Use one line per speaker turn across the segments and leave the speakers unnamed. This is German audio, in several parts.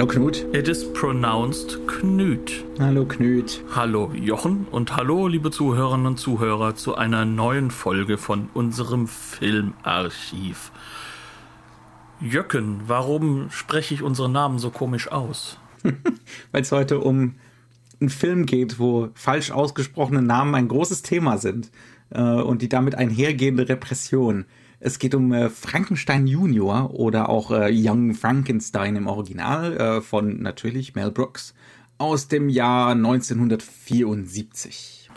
Hallo Knut.
It is pronounced Knut.
Hallo Knut.
Hallo Jochen und hallo liebe Zuhörerinnen und Zuhörer zu einer neuen Folge von unserem Filmarchiv. Jöcken, warum spreche ich unseren Namen so komisch aus?
Weil es heute um einen Film geht, wo falsch ausgesprochene Namen ein großes Thema sind äh, und die damit einhergehende Repression. Es geht um äh, Frankenstein Junior oder auch äh, Young Frankenstein im Original äh, von natürlich Mel Brooks aus dem Jahr 1974.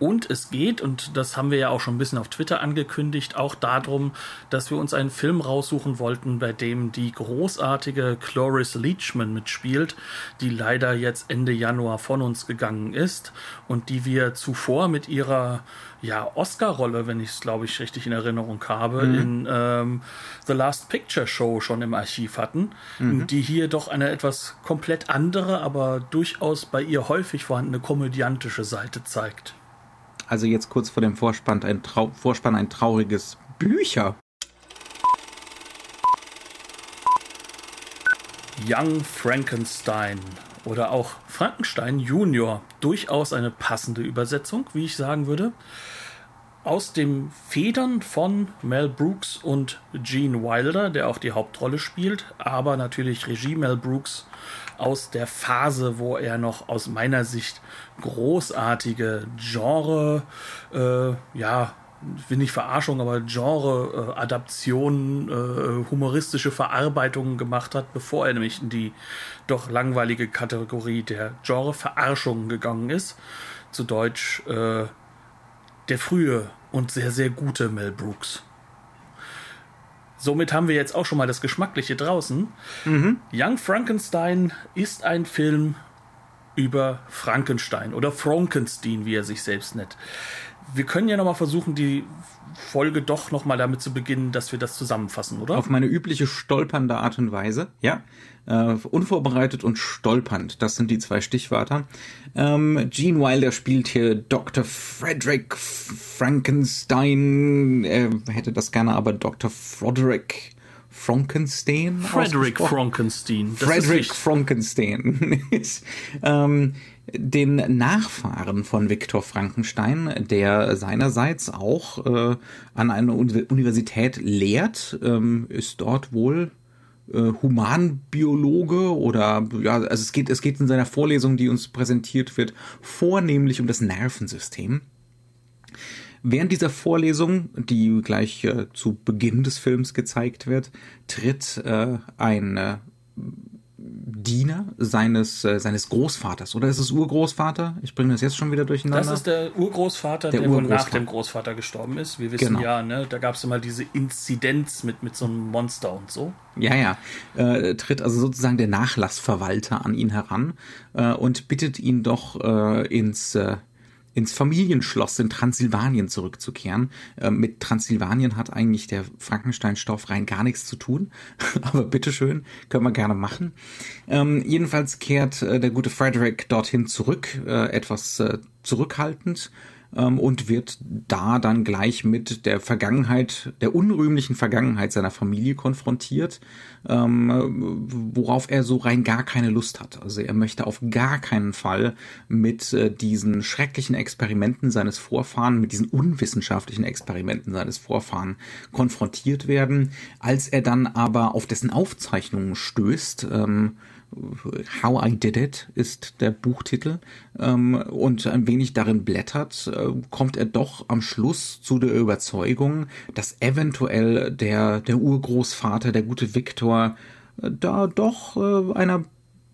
Und es geht, und das haben wir ja auch schon ein bisschen auf Twitter angekündigt, auch darum, dass wir uns einen Film raussuchen wollten, bei dem die großartige Cloris Leachman mitspielt, die leider jetzt Ende Januar von uns gegangen ist und die wir zuvor mit ihrer ja, Oscar-Rolle, wenn ich es, glaube ich, richtig in Erinnerung habe, mhm. in ähm, The Last Picture Show schon im Archiv hatten, mhm. die hier doch eine etwas komplett andere, aber durchaus bei ihr häufig vorhandene komödiantische Seite zeigt.
Also jetzt kurz vor dem Vorspann ein, Trau Vorspann ein trauriges Bücher.
Young Frankenstein oder auch Frankenstein Junior. Durchaus eine passende Übersetzung, wie ich sagen würde. Aus dem Federn von Mel Brooks und Gene Wilder, der auch die Hauptrolle spielt, aber natürlich Regie Mel Brooks aus der Phase, wo er noch aus meiner Sicht großartige Genre, äh, ja, will nicht Verarschung, aber Genre-Adaptionen, äh, humoristische Verarbeitungen gemacht hat, bevor er nämlich in die doch langweilige Kategorie der Genre-Verarschung gegangen ist. Zu Deutsch äh, der frühe und sehr, sehr gute Mel Brooks. Somit haben wir jetzt auch schon mal das Geschmackliche draußen. Mhm. Young Frankenstein ist ein Film über Frankenstein oder Frankenstein, wie er sich selbst nennt. Wir können ja noch mal versuchen, die Folge doch noch mal damit zu beginnen, dass wir das zusammenfassen, oder?
Auf meine übliche stolpernde Art und Weise, ja. Uh, unvorbereitet und stolpernd, das sind die zwei Stichwörter. Ähm, Gene Wilder spielt hier Dr. Frederick Frankenstein. Er hätte das gerne aber Dr. Frederick Frankenstein.
Frederick Frankenstein.
Frederick Frankenstein ist ähm, den Nachfahren von Viktor Frankenstein, der seinerseits auch äh, an einer Universität lehrt, ähm, ist dort wohl äh, Humanbiologe oder ja, also es geht, es geht in seiner Vorlesung, die uns präsentiert wird, vornehmlich um das Nervensystem. Während dieser Vorlesung, die gleich äh, zu Beginn des Films gezeigt wird, tritt äh, ein äh, Diener seines, äh, seines Großvaters. Oder ist es Urgroßvater? Ich bringe das jetzt schon wieder durcheinander.
Das ist der Urgroßvater, der, der Urgroßvater. nach dem Großvater gestorben ist. Wir wissen genau. ja, ne, da gab es immer diese Inzidenz mit, mit so einem Monster und so.
Ja, ja. Äh, tritt also sozusagen der Nachlassverwalter an ihn heran äh, und bittet ihn doch äh, ins äh, ins Familienschloss in Transsilvanien zurückzukehren. Ähm, mit Transsilvanien hat eigentlich der Frankenstein-Stoff rein gar nichts zu tun. Aber bitteschön, können wir gerne machen. Ähm, jedenfalls kehrt äh, der gute Frederick dorthin zurück, äh, etwas äh, zurückhaltend ähm, und wird da dann gleich mit der Vergangenheit, der unrühmlichen Vergangenheit seiner Familie konfrontiert, ähm, worauf er so rein gar keine Lust hat. Also er möchte auf gar keinen Fall mit äh, diesen schrecklichen Experimenten seines Vorfahren, mit diesen unwissenschaftlichen Experimenten seines Vorfahren konfrontiert werden. Als er dann aber auf dessen Aufzeichnungen stößt, ähm, How I Did It ist der Buchtitel. Ähm, und ein wenig darin blättert, äh, kommt er doch am Schluss zu der Überzeugung, dass eventuell der, der Urgroßvater, der gute Viktor, äh, da doch äh, einer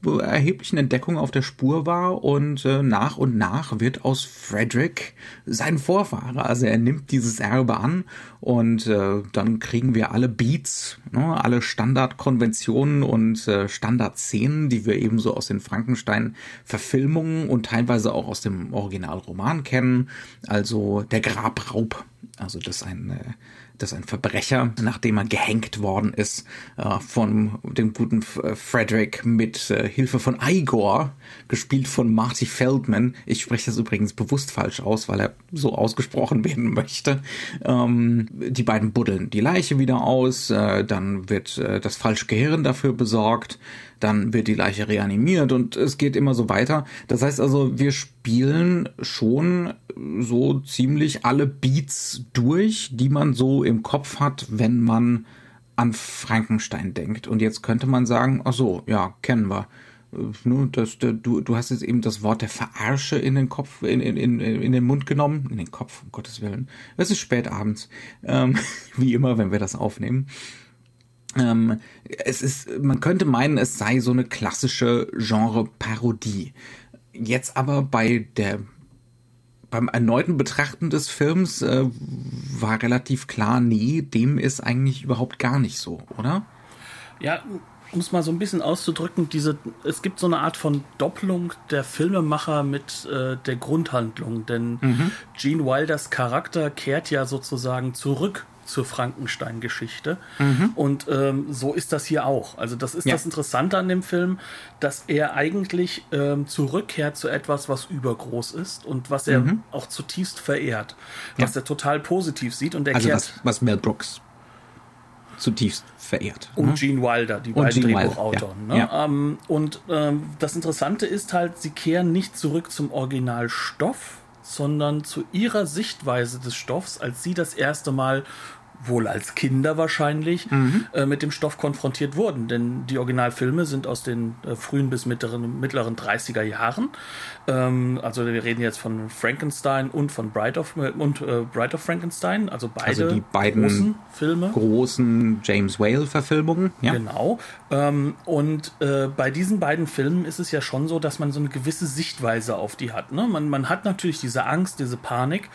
erheblichen Entdeckungen auf der Spur war und äh, nach und nach wird aus Frederick sein Vorfahre. Also er nimmt dieses Erbe an und äh, dann kriegen wir alle Beats, ne, alle Standardkonventionen und äh, Standardszenen, die wir ebenso aus den Frankenstein-Verfilmungen und teilweise auch aus dem Originalroman kennen. Also der Grabraub, also das ein äh, dass ein Verbrecher, nachdem er gehängt worden ist, äh, von dem guten äh, Frederick mit äh, Hilfe von Igor, gespielt von Marty Feldman. Ich spreche das übrigens bewusst falsch aus, weil er so ausgesprochen werden möchte. Ähm, die beiden buddeln die Leiche wieder aus, dann wird das falsche Gehirn dafür besorgt dann wird die Leiche reanimiert und es geht immer so weiter. Das heißt also, wir spielen schon so ziemlich alle Beats durch, die man so im Kopf hat, wenn man an Frankenstein denkt. Und jetzt könnte man sagen, ach so, ja, kennen wir. Nur, dass du, du hast jetzt eben das Wort der Verarsche in den Kopf, in, in, in, in den Mund genommen. In den Kopf, um Gottes Willen. Es ist spät abends. Ähm, wie immer, wenn wir das aufnehmen. Ähm, es ist, man könnte meinen, es sei so eine klassische Genre-Parodie. Jetzt aber bei der beim erneuten Betrachten des Films äh, war relativ klar, nee, dem ist eigentlich überhaupt gar nicht so, oder?
Ja, um es mal so ein bisschen auszudrücken, diese, es gibt so eine Art von Doppelung der Filmemacher mit äh, der Grundhandlung, denn mhm. Gene Wilders Charakter kehrt ja sozusagen zurück zur Frankenstein-Geschichte. Mhm. Und ähm, so ist das hier auch. Also das ist ja. das Interessante an dem Film, dass er eigentlich ähm, zurückkehrt zu etwas, was übergroß ist und was er mhm. auch zutiefst verehrt, was ja. er total positiv sieht. Und er
also was, was Mel Brooks zutiefst verehrt.
Und ne? Gene Wilder, die und beiden Gene Drehbuchautoren. Ja. Ne? Ja. Ähm, und ähm, das Interessante ist halt, sie kehren nicht zurück zum Originalstoff, sondern zu ihrer Sichtweise des Stoffs, als sie das erste Mal wohl als Kinder wahrscheinlich, mhm. äh, mit dem Stoff konfrontiert wurden. Denn die Originalfilme sind aus den äh, frühen bis mittleren, mittleren 30er Jahren. Ähm, also wir reden jetzt von Frankenstein und von Bride of, äh, und, äh, Bride of Frankenstein, also beide also
die beiden großen Filme. Großen James Whale-Verfilmungen.
Ja. Genau. Ähm, und äh, bei diesen beiden Filmen ist es ja schon so, dass man so eine gewisse Sichtweise auf die hat. Ne? Man, man hat natürlich diese Angst, diese Panik,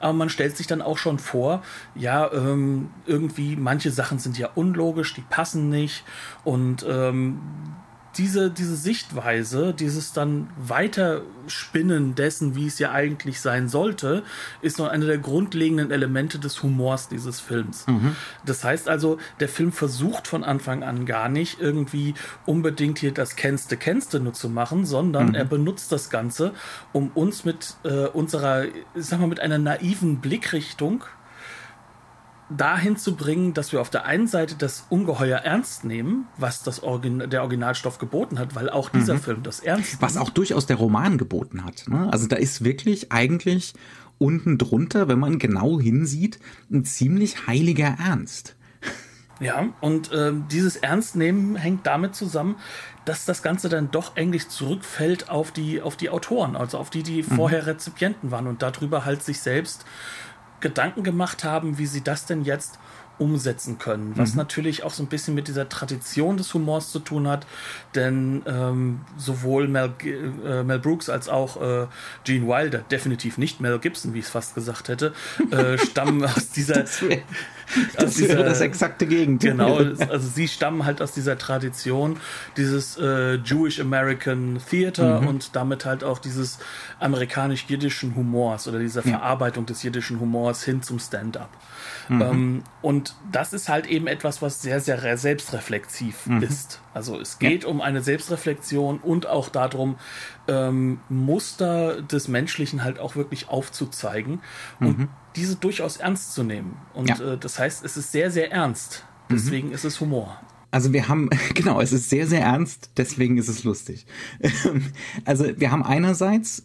aber man stellt sich dann auch schon vor, ja, ähm, irgendwie manche Sachen sind ja unlogisch, die passen nicht und ähm, diese, diese Sichtweise, dieses dann Weiterspinnen dessen, wie es ja eigentlich sein sollte, ist noch eine der grundlegenden Elemente des Humors dieses Films. Mhm. Das heißt also, der Film versucht von Anfang an gar nicht irgendwie unbedingt hier das Kennste, Kennste nur zu machen, sondern mhm. er benutzt das Ganze, um uns mit äh, unserer, sag mal, mit einer naiven Blickrichtung dahin zu bringen, dass wir auf der einen Seite das Ungeheuer ernst nehmen, was das Origin der Originalstoff geboten hat, weil auch dieser mhm. Film das ernst
nimmt. Was auch durchaus der Roman geboten hat. Ne? Also da ist wirklich eigentlich unten drunter, wenn man genau hinsieht, ein ziemlich heiliger Ernst.
Ja, und äh, dieses Ernstnehmen hängt damit zusammen, dass das Ganze dann doch eigentlich zurückfällt auf die, auf die Autoren, also auf die, die mhm. vorher Rezipienten waren und darüber halt sich selbst Gedanken gemacht haben, wie sie das denn jetzt umsetzen können. Was mhm. natürlich auch so ein bisschen mit dieser Tradition des Humors zu tun hat, denn ähm, sowohl Mel, äh, Mel, Brooks als auch äh, Gene Wilder, definitiv nicht Mel Gibson, wie ich es fast gesagt hätte, äh, stammen aus dieser.
Das, das wäre das exakte Gegenteil.
Genau, also sie stammen halt aus dieser Tradition, dieses äh, Jewish American Theater mhm. und damit halt auch dieses amerikanisch-jiddischen Humors oder dieser ja. Verarbeitung des jiddischen Humors hin zum Stand-up. Mhm. Ähm, und das ist halt eben etwas, was sehr, sehr selbstreflexiv mhm. ist. Also es geht ja. um eine Selbstreflexion und auch darum, ähm, Muster des Menschlichen halt auch wirklich aufzuzeigen und mhm. Diese durchaus ernst zu nehmen. Und ja. äh, das heißt, es ist sehr, sehr ernst. Mhm. Deswegen ist es Humor.
Also wir haben, genau, es ist sehr, sehr ernst, deswegen ist es lustig. also wir haben einerseits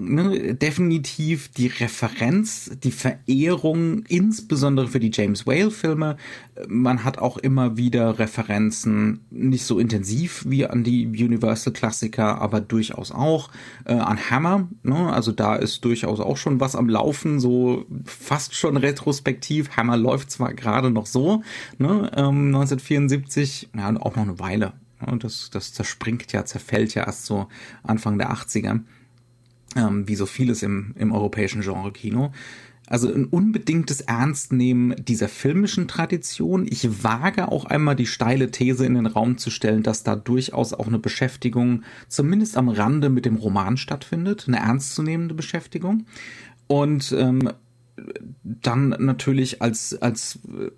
ne, definitiv die Referenz, die Verehrung, insbesondere für die James Whale-Filme. Man hat auch immer wieder Referenzen, nicht so intensiv wie an die Universal-Klassiker, aber durchaus auch äh, an Hammer. Ne? Also da ist durchaus auch schon was am Laufen, so fast schon retrospektiv. Hammer läuft zwar gerade noch so, ne? ähm, 1974, ja, auch noch eine Weile Und das, das zerspringt ja, zerfällt ja erst so Anfang der 80er, ähm, wie so vieles im, im europäischen Genre-Kino. Also ein unbedingtes Ernstnehmen dieser filmischen Tradition. Ich wage auch einmal die steile These in den Raum zu stellen, dass da durchaus auch eine Beschäftigung, zumindest am Rande mit dem Roman stattfindet, eine ernstzunehmende Beschäftigung. Und ähm, dann natürlich als, als äh,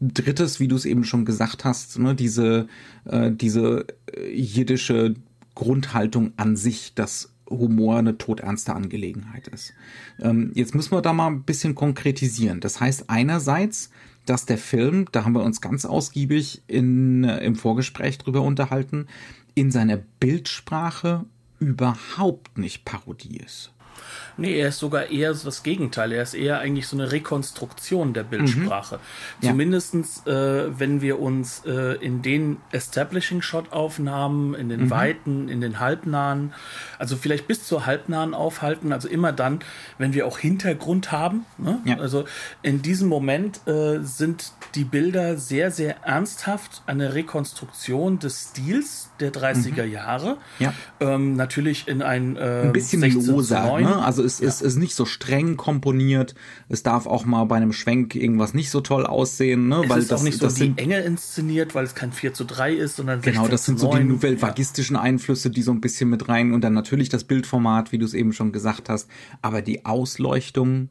drittes, wie du es eben schon gesagt hast, ne, diese, äh, diese jiddische Grundhaltung an sich, dass Humor eine todernste Angelegenheit ist. Ähm, jetzt müssen wir da mal ein bisschen konkretisieren. Das heißt einerseits, dass der Film, da haben wir uns ganz ausgiebig in, äh, im Vorgespräch drüber unterhalten, in seiner Bildsprache überhaupt nicht Parodie ist.
Nee, er ist sogar eher so das Gegenteil. Er ist eher eigentlich so eine Rekonstruktion der Bildsprache. Mhm. Zumindestens, äh, wenn wir uns äh, in den Establishing-Shot-Aufnahmen, in den mhm. Weiten, in den Halbnahen, also vielleicht bis zur Halbnahen aufhalten, also immer dann, wenn wir auch Hintergrund haben. Ne? Ja. Also in diesem Moment äh, sind die Bilder sehr, sehr ernsthaft eine Rekonstruktion des Stils der 30er mhm. Jahre. Ja. Ähm, natürlich in ein,
äh, ein bisschen loser. Ne? Also es ja. ist, ist nicht so streng komponiert. Es darf auch mal bei einem Schwenk irgendwas nicht so toll aussehen. Ne?
Es weil ist das, auch nicht so das sind, Enge inszeniert, weil es kein 4 zu 3 ist, sondern
Genau, das sind so die nouvelle vagistischen Einflüsse, die so ein bisschen mit rein und dann natürlich das Bildformat, wie du es eben schon gesagt hast. Aber die Ausleuchtung,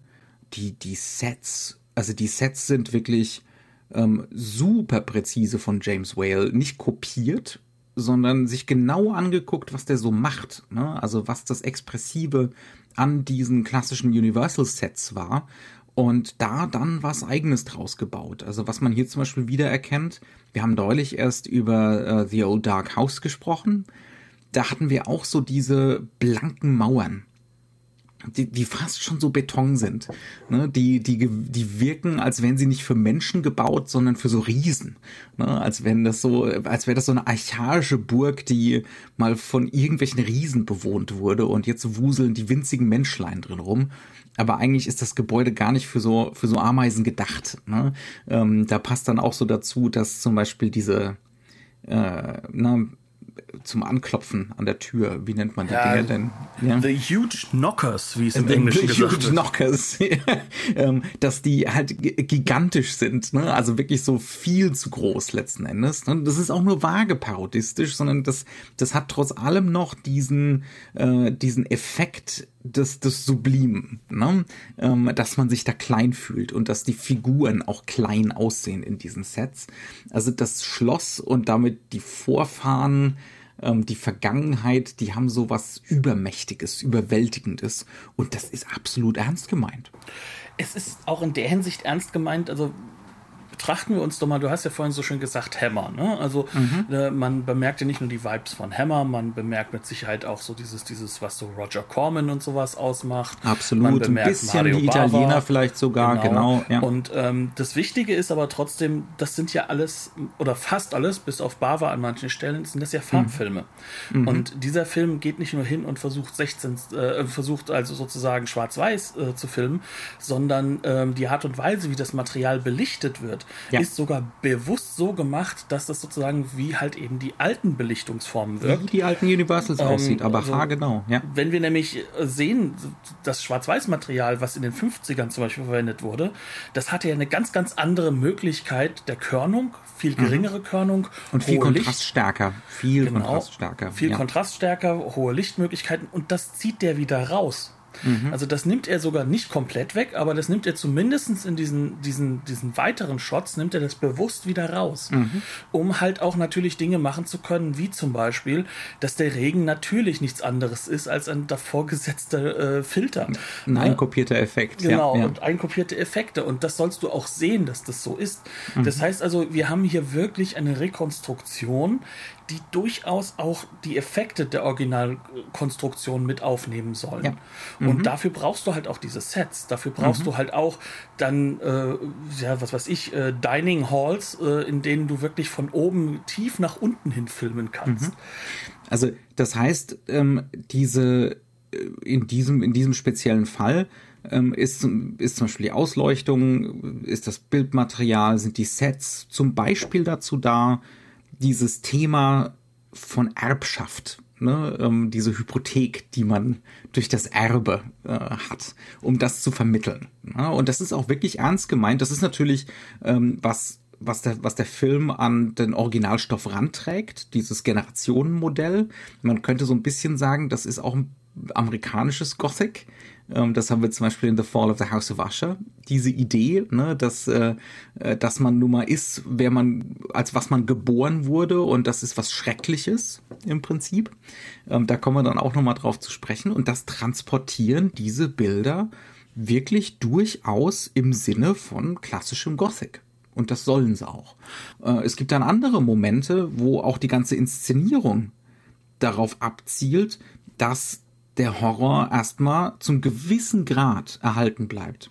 die, die Sets, also die Sets sind wirklich ähm, super präzise von James Whale, nicht kopiert, sondern sich genau angeguckt, was der so macht. Ne? Also was das Expressive an diesen klassischen Universal-Sets war und da dann was eigenes draus gebaut. Also was man hier zum Beispiel wiedererkennt, wir haben deutlich erst über uh, The Old Dark House gesprochen, da hatten wir auch so diese blanken Mauern die, die fast schon so Beton sind. Ne? Die, die, die wirken, als wären sie nicht für Menschen gebaut, sondern für so Riesen. Ne? Als wenn das so, als wäre das so eine archaische Burg, die mal von irgendwelchen Riesen bewohnt wurde und jetzt wuseln die winzigen Menschlein drin rum. Aber eigentlich ist das Gebäude gar nicht für so, für so Ameisen gedacht. Ne? Ähm, da passt dann auch so dazu, dass zum Beispiel diese, äh, na, zum Anklopfen an der Tür. Wie nennt man die ja, Dinge denn?
Ja? The Huge Knockers, wie es im Englischen gesagt
wird. Huge Knockers, ähm, dass die halt gigantisch sind, ne? also wirklich so viel zu groß letzten Endes. Ne? Das ist auch nur vage parodistisch, sondern das, das hat trotz allem noch diesen, äh, diesen Effekt des, des Sublimen, ne? ähm, dass man sich da klein fühlt und dass die Figuren auch klein aussehen in diesen Sets. Also das Schloss und damit die Vorfahren, ähm, die Vergangenheit, die haben so was Übermächtiges, Überwältigendes und das ist absolut ernst gemeint.
Es ist auch in der Hinsicht ernst gemeint, also betrachten wir uns doch mal, du hast ja vorhin so schön gesagt, Hammer. Ne? Also mhm. äh, man bemerkt ja nicht nur die Vibes von Hammer, man bemerkt mit Sicherheit auch so dieses, dieses, was so Roger Corman und sowas ausmacht.
Absolut, ein bisschen Mario die Italiener Bava. vielleicht sogar, genau.
genau ja. Und ähm, das Wichtige ist aber trotzdem, das sind ja alles, oder fast alles, bis auf Bava an manchen Stellen, sind das ja Farbfilme. Mhm. Und dieser Film geht nicht nur hin und versucht 16, äh, versucht also sozusagen schwarz-weiß äh, zu filmen, sondern ähm, die Art und Weise, wie das Material belichtet wird, ja. ist sogar bewusst so gemacht, dass das sozusagen wie halt eben die alten Belichtungsformen wirkt. Wie
die alten Universals ähm, aussieht, aber also, haargenau, ja.
Wenn wir nämlich sehen, das Schwarz-Weiß-Material, was in den 50ern zum Beispiel verwendet wurde, das hatte ja eine ganz, ganz andere Möglichkeit der Körnung, viel mhm. geringere mhm. Körnung.
Und viel kontraststärker. Viel genau, kontraststärker.
Viel ja. kontraststärker, hohe Lichtmöglichkeiten und das zieht der wieder raus. Mhm. Also das nimmt er sogar nicht komplett weg, aber das nimmt er zumindest in diesen, diesen, diesen weiteren Shots, nimmt er das bewusst wieder raus, mhm. um halt auch natürlich Dinge machen zu können, wie zum Beispiel, dass der Regen natürlich nichts anderes ist als ein davor gesetzter äh, Filter.
Ein ne? einkopierter Effekt.
Genau, ja, und einkopierte Effekte. Und das sollst du auch sehen, dass das so ist. Mhm. Das heißt also, wir haben hier wirklich eine Rekonstruktion, die durchaus auch die Effekte der Originalkonstruktion mit aufnehmen sollen. Ja. Mhm. Und dafür brauchst du halt auch diese Sets. Dafür brauchst mhm. du halt auch dann, äh, ja, was weiß ich, äh, Dining Halls, äh, in denen du wirklich von oben tief nach unten hin filmen kannst. Mhm.
Also, das heißt, ähm, diese, äh, in diesem, in diesem speziellen Fall, ähm, ist, ist zum Beispiel die Ausleuchtung, ist das Bildmaterial, sind die Sets zum Beispiel dazu da, dieses Thema von Erbschaft. Ne, ähm, diese Hypothek, die man durch das Erbe äh, hat, um das zu vermitteln. Ja, und das ist auch wirklich ernst gemeint. Das ist natürlich ähm, was was der, was der Film an den Originalstoff ranträgt, dieses Generationenmodell. Man könnte so ein bisschen sagen, das ist auch ein amerikanisches Gothic. Ähm, das haben wir zum Beispiel in The Fall of the House of Usher. Diese Idee, ne, dass, äh, äh, dass man nun mal ist, wer man, als was man geboren wurde und das ist was Schreckliches im Prinzip. Ähm, da kommen wir dann auch nochmal drauf zu sprechen und das transportieren diese Bilder wirklich durchaus im Sinne von klassischem Gothic. Und das sollen sie auch. Äh, es gibt dann andere Momente, wo auch die ganze Inszenierung darauf abzielt, dass der Horror erstmal zum gewissen Grad erhalten bleibt.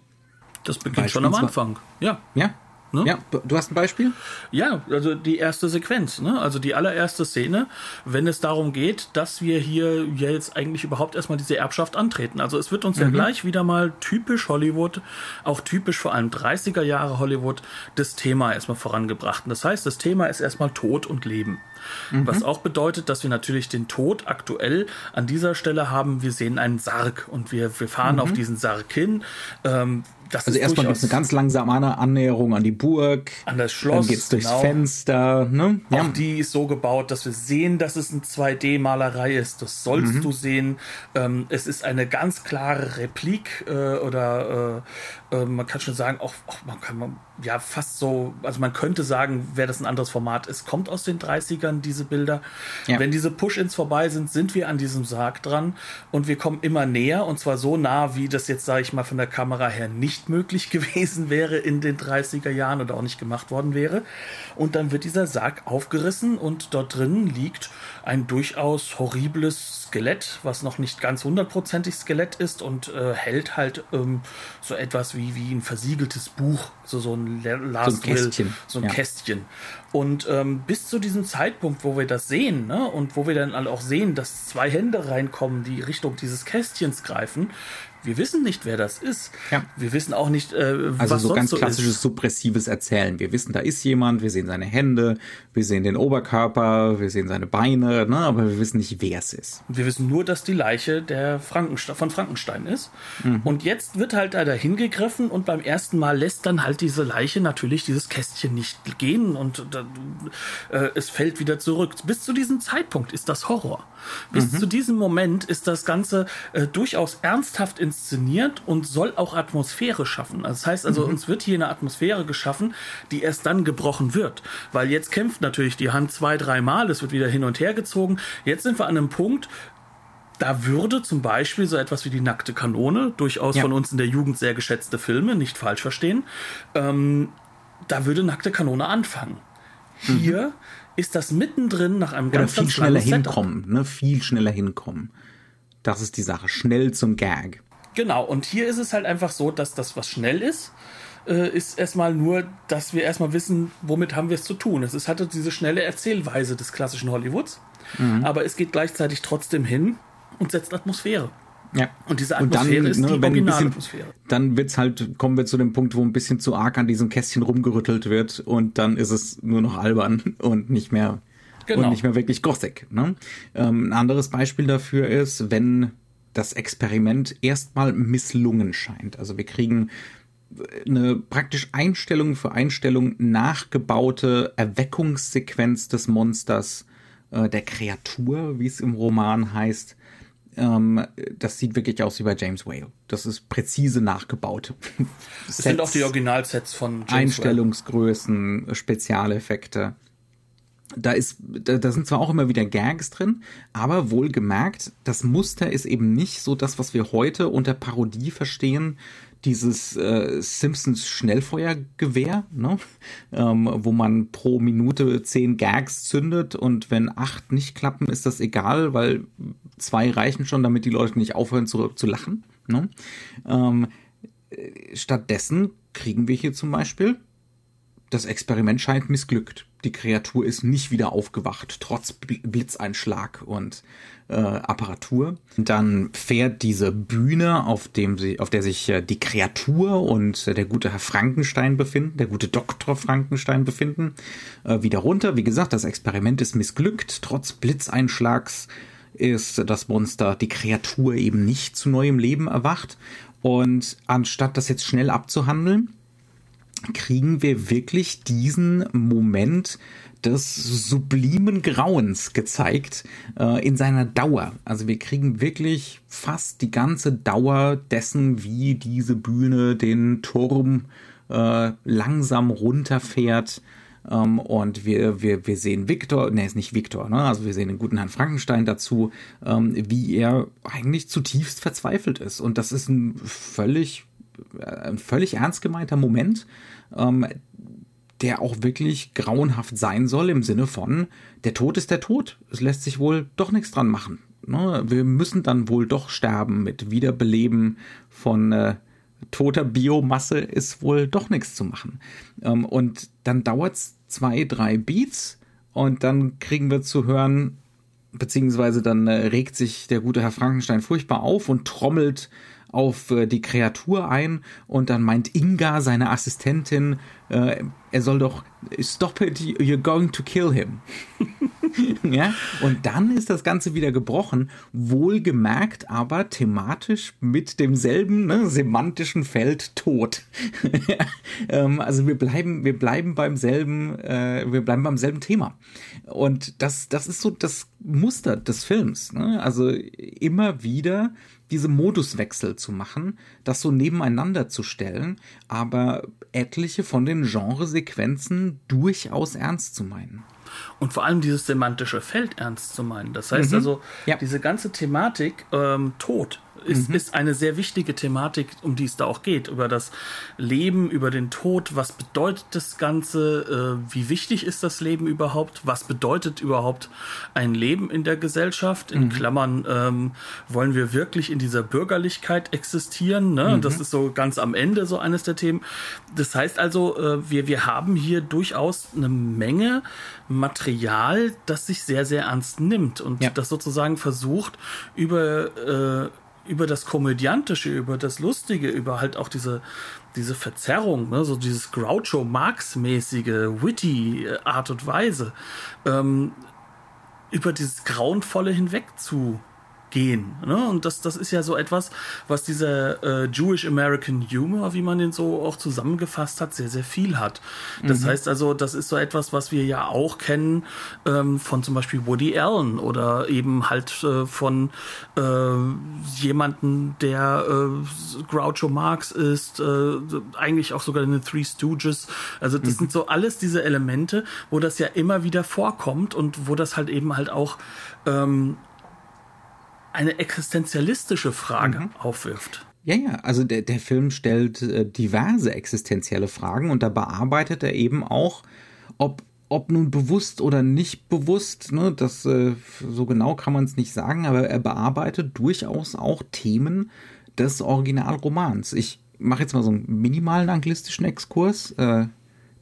Das beginnt schon am Anfang. Ja.
Ja. Ne? Ja, du hast ein Beispiel?
Ja, also die erste Sequenz, ne? also die allererste Szene, wenn es darum geht, dass wir hier ja jetzt eigentlich überhaupt erstmal diese Erbschaft antreten. Also es wird uns mhm. ja gleich wieder mal typisch Hollywood, auch typisch vor allem 30er Jahre Hollywood, das Thema erstmal vorangebracht. Und das heißt, das Thema ist erstmal Tod und Leben. Mhm. Was auch bedeutet, dass wir natürlich den Tod aktuell an dieser Stelle haben. Wir sehen einen Sarg und wir, wir fahren mhm. auf diesen Sarg hin. Ähm,
das also erstmal gibt es eine ganz langsame Annäherung an die Burg.
An das Schloss.
Dann geht's durchs genau. Fenster. Ne?
Ja. Auch die ist so gebaut, dass wir sehen, dass es eine 2D-Malerei ist. Das sollst mhm. du sehen. Ähm, es ist eine ganz klare Replik äh, oder äh, äh, man kann schon sagen, auch, auch man kann man ja fast so, also man könnte sagen, wäre das ein anderes Format. Es kommt aus den 30ern, diese Bilder. Ja. Wenn diese Push-ins vorbei sind, sind wir an diesem Sarg dran und wir kommen immer näher und zwar so nah, wie das jetzt, sage ich mal, von der Kamera her nicht möglich gewesen wäre in den 30er Jahren oder auch nicht gemacht worden wäre. Und dann wird dieser Sarg aufgerissen und dort drin liegt ein durchaus horribles Skelett, was noch nicht ganz hundertprozentig Skelett ist und äh, hält halt ähm, so etwas wie, wie ein versiegeltes Buch, so, so ein Last so ein Kästchen. Will, so ein ja. Kästchen. Und ähm, bis zu diesem Zeitpunkt, wo wir das sehen, ne, und wo wir dann auch sehen, dass zwei Hände reinkommen, die Richtung dieses Kästchens greifen, wir wissen nicht, wer das ist. Ja. Wir wissen auch nicht, äh,
also was so ganz so klassisches ist. suppressives Erzählen. Wir wissen, da ist jemand, wir sehen seine Hände, wir sehen den Oberkörper, wir sehen seine Beine, ne, aber wir wissen nicht, wer es ist.
Wir wissen nur, dass die Leiche der Frankenstein, von Frankenstein ist. Mhm. Und jetzt wird halt da dahin gegriffen und beim ersten Mal lässt dann halt diese Leiche natürlich dieses Kästchen nicht gehen und äh, es fällt wieder zurück. Bis zu diesem Zeitpunkt ist das Horror. Bis mhm. zu diesem Moment ist das Ganze äh, durchaus ernsthaft inszeniert und soll auch Atmosphäre schaffen. Also das heißt also, mhm. uns wird hier eine Atmosphäre geschaffen, die erst dann gebrochen wird. Weil jetzt kämpft natürlich die Hand zwei, dreimal, es wird wieder hin und her gezogen. Jetzt sind wir an einem Punkt, da würde zum Beispiel so etwas wie die nackte Kanone, durchaus ja. von uns in der Jugend sehr geschätzte Filme, nicht falsch verstehen, ähm, da würde nackte Kanone anfangen. Hier mhm ist das mittendrin nach einem
Oder ganz, viel ganz schneller hinkommen, ne? Viel schneller hinkommen. Das ist die Sache. Schnell zum Gag.
Genau, und hier ist es halt einfach so, dass das, was schnell ist, äh, ist erstmal nur, dass wir erstmal wissen, womit haben wir es zu tun. Es ist halt diese schnelle Erzählweise des klassischen Hollywoods, mhm. aber es geht gleichzeitig trotzdem hin und setzt Atmosphäre.
Ja.
Und diese Atmosphäre
und dann,
ist ne, die
Originalatmosphäre. Dann wird's halt, kommen wir zu dem Punkt, wo ein bisschen zu arg an diesem Kästchen rumgerüttelt wird und dann ist es nur noch albern und nicht mehr genau. und nicht mehr wirklich Gothic. Ne? Ähm, ein anderes Beispiel dafür ist, wenn das Experiment erstmal misslungen scheint. Also wir kriegen eine praktisch Einstellung für Einstellung nachgebaute Erweckungssequenz des Monsters, äh, der Kreatur, wie es im Roman heißt, ähm, das sieht wirklich aus wie bei James Whale. Das ist präzise nachgebaut.
Das sind auch die Originalsets von
James Einstellungsgrößen, Whale. Spezialeffekte. Da ist, da, da sind zwar auch immer wieder Gags drin, aber wohlgemerkt, das Muster ist eben nicht so das, was wir heute unter Parodie verstehen, dieses äh, Simpsons Schnellfeuergewehr, ne? ähm, wo man pro Minute zehn Gags zündet und wenn acht nicht klappen, ist das egal, weil zwei reichen schon, damit die Leute nicht aufhören zu, zu lachen. Ne? Ähm, stattdessen kriegen wir hier zum Beispiel, das Experiment scheint missglückt. Die Kreatur ist nicht wieder aufgewacht, trotz Blitzeinschlag und äh, Apparatur. Dann fährt diese Bühne, auf, dem sie, auf der sich äh, die Kreatur und äh, der gute Herr Frankenstein befinden, der gute Dr. Frankenstein befinden, äh, wieder runter. Wie gesagt, das Experiment ist missglückt. Trotz Blitzeinschlags ist das Monster, die Kreatur eben nicht zu neuem Leben erwacht. Und anstatt das jetzt schnell abzuhandeln, kriegen wir wirklich diesen Moment des sublimen Grauens gezeigt äh, in seiner Dauer. Also wir kriegen wirklich fast die ganze Dauer dessen, wie diese Bühne den Turm äh, langsam runterfährt. Ähm, und wir, wir, wir sehen Victor, ne, ist nicht Victor, ne? also wir sehen den guten Herrn Frankenstein dazu, ähm, wie er eigentlich zutiefst verzweifelt ist. Und das ist ein völlig, äh, ein völlig ernst gemeinter Moment, ähm, der auch wirklich grauenhaft sein soll im Sinne von, der Tod ist der Tod. Es lässt sich wohl doch nichts dran machen. Ne? Wir müssen dann wohl doch sterben mit Wiederbeleben von äh, toter Biomasse ist wohl doch nichts zu machen. Ähm, und dann dauert es zwei, drei Beats und dann kriegen wir zu hören, beziehungsweise dann äh, regt sich der gute Herr Frankenstein furchtbar auf und trommelt auf äh, die Kreatur ein und dann meint Inga, seine Assistentin, äh, er soll doch stop it, you're going to kill him. ja, und dann ist das Ganze wieder gebrochen, wohlgemerkt, aber thematisch mit demselben ne, semantischen Feld tot. ähm, also wir bleiben, wir bleiben beim selben, äh, wir bleiben beim selben Thema. Und das, das ist so das Muster des Films. Ne? Also immer wieder diese Moduswechsel zu machen, das so nebeneinander zu stellen, aber etliche von den Genresequenzen durchaus ernst zu meinen.
Und vor allem dieses semantische Feld ernst zu meinen. Das heißt mhm. also, ja. diese ganze Thematik ähm, Tod ist, mhm. ist eine sehr wichtige Thematik, um die es da auch geht. Über das Leben, über den Tod. Was bedeutet das Ganze? Äh, wie wichtig ist das Leben überhaupt? Was bedeutet überhaupt ein Leben in der Gesellschaft? In mhm. Klammern, ähm, wollen wir wirklich in dieser Bürgerlichkeit existieren? Ne? Mhm. Das ist so ganz am Ende so eines der Themen. Das heißt also, äh, wir, wir haben hier durchaus eine Menge Material, das sich sehr, sehr ernst nimmt und ja. das sozusagen versucht, über äh, über das Komödiantische, über das Lustige, über halt auch diese, diese Verzerrung, ne, so dieses Groucho-Marx-mäßige, witty äh, Art und Weise, ähm, über dieses Grauenvolle hinweg zu gehen. Ne? Und das, das ist ja so etwas, was dieser äh, Jewish American Humor, wie man den so auch zusammengefasst hat, sehr, sehr viel hat. Das mhm. heißt also, das ist so etwas, was wir ja auch kennen ähm, von zum Beispiel Woody Allen oder eben halt äh, von äh, jemanden, der äh, Groucho Marx ist, äh, eigentlich auch sogar in den Three Stooges. Also das mhm. sind so alles diese Elemente, wo das ja immer wieder vorkommt und wo das halt eben halt auch ähm, eine existenzialistische Frage mhm. aufwirft.
Ja, ja, also der, der Film stellt äh, diverse existenzielle Fragen und da bearbeitet er eben auch, ob, ob nun bewusst oder nicht bewusst, ne, das äh, so genau kann man es nicht sagen, aber er bearbeitet durchaus auch Themen des Originalromans. Ich mache jetzt mal so einen minimalen anglistischen Exkurs. Äh,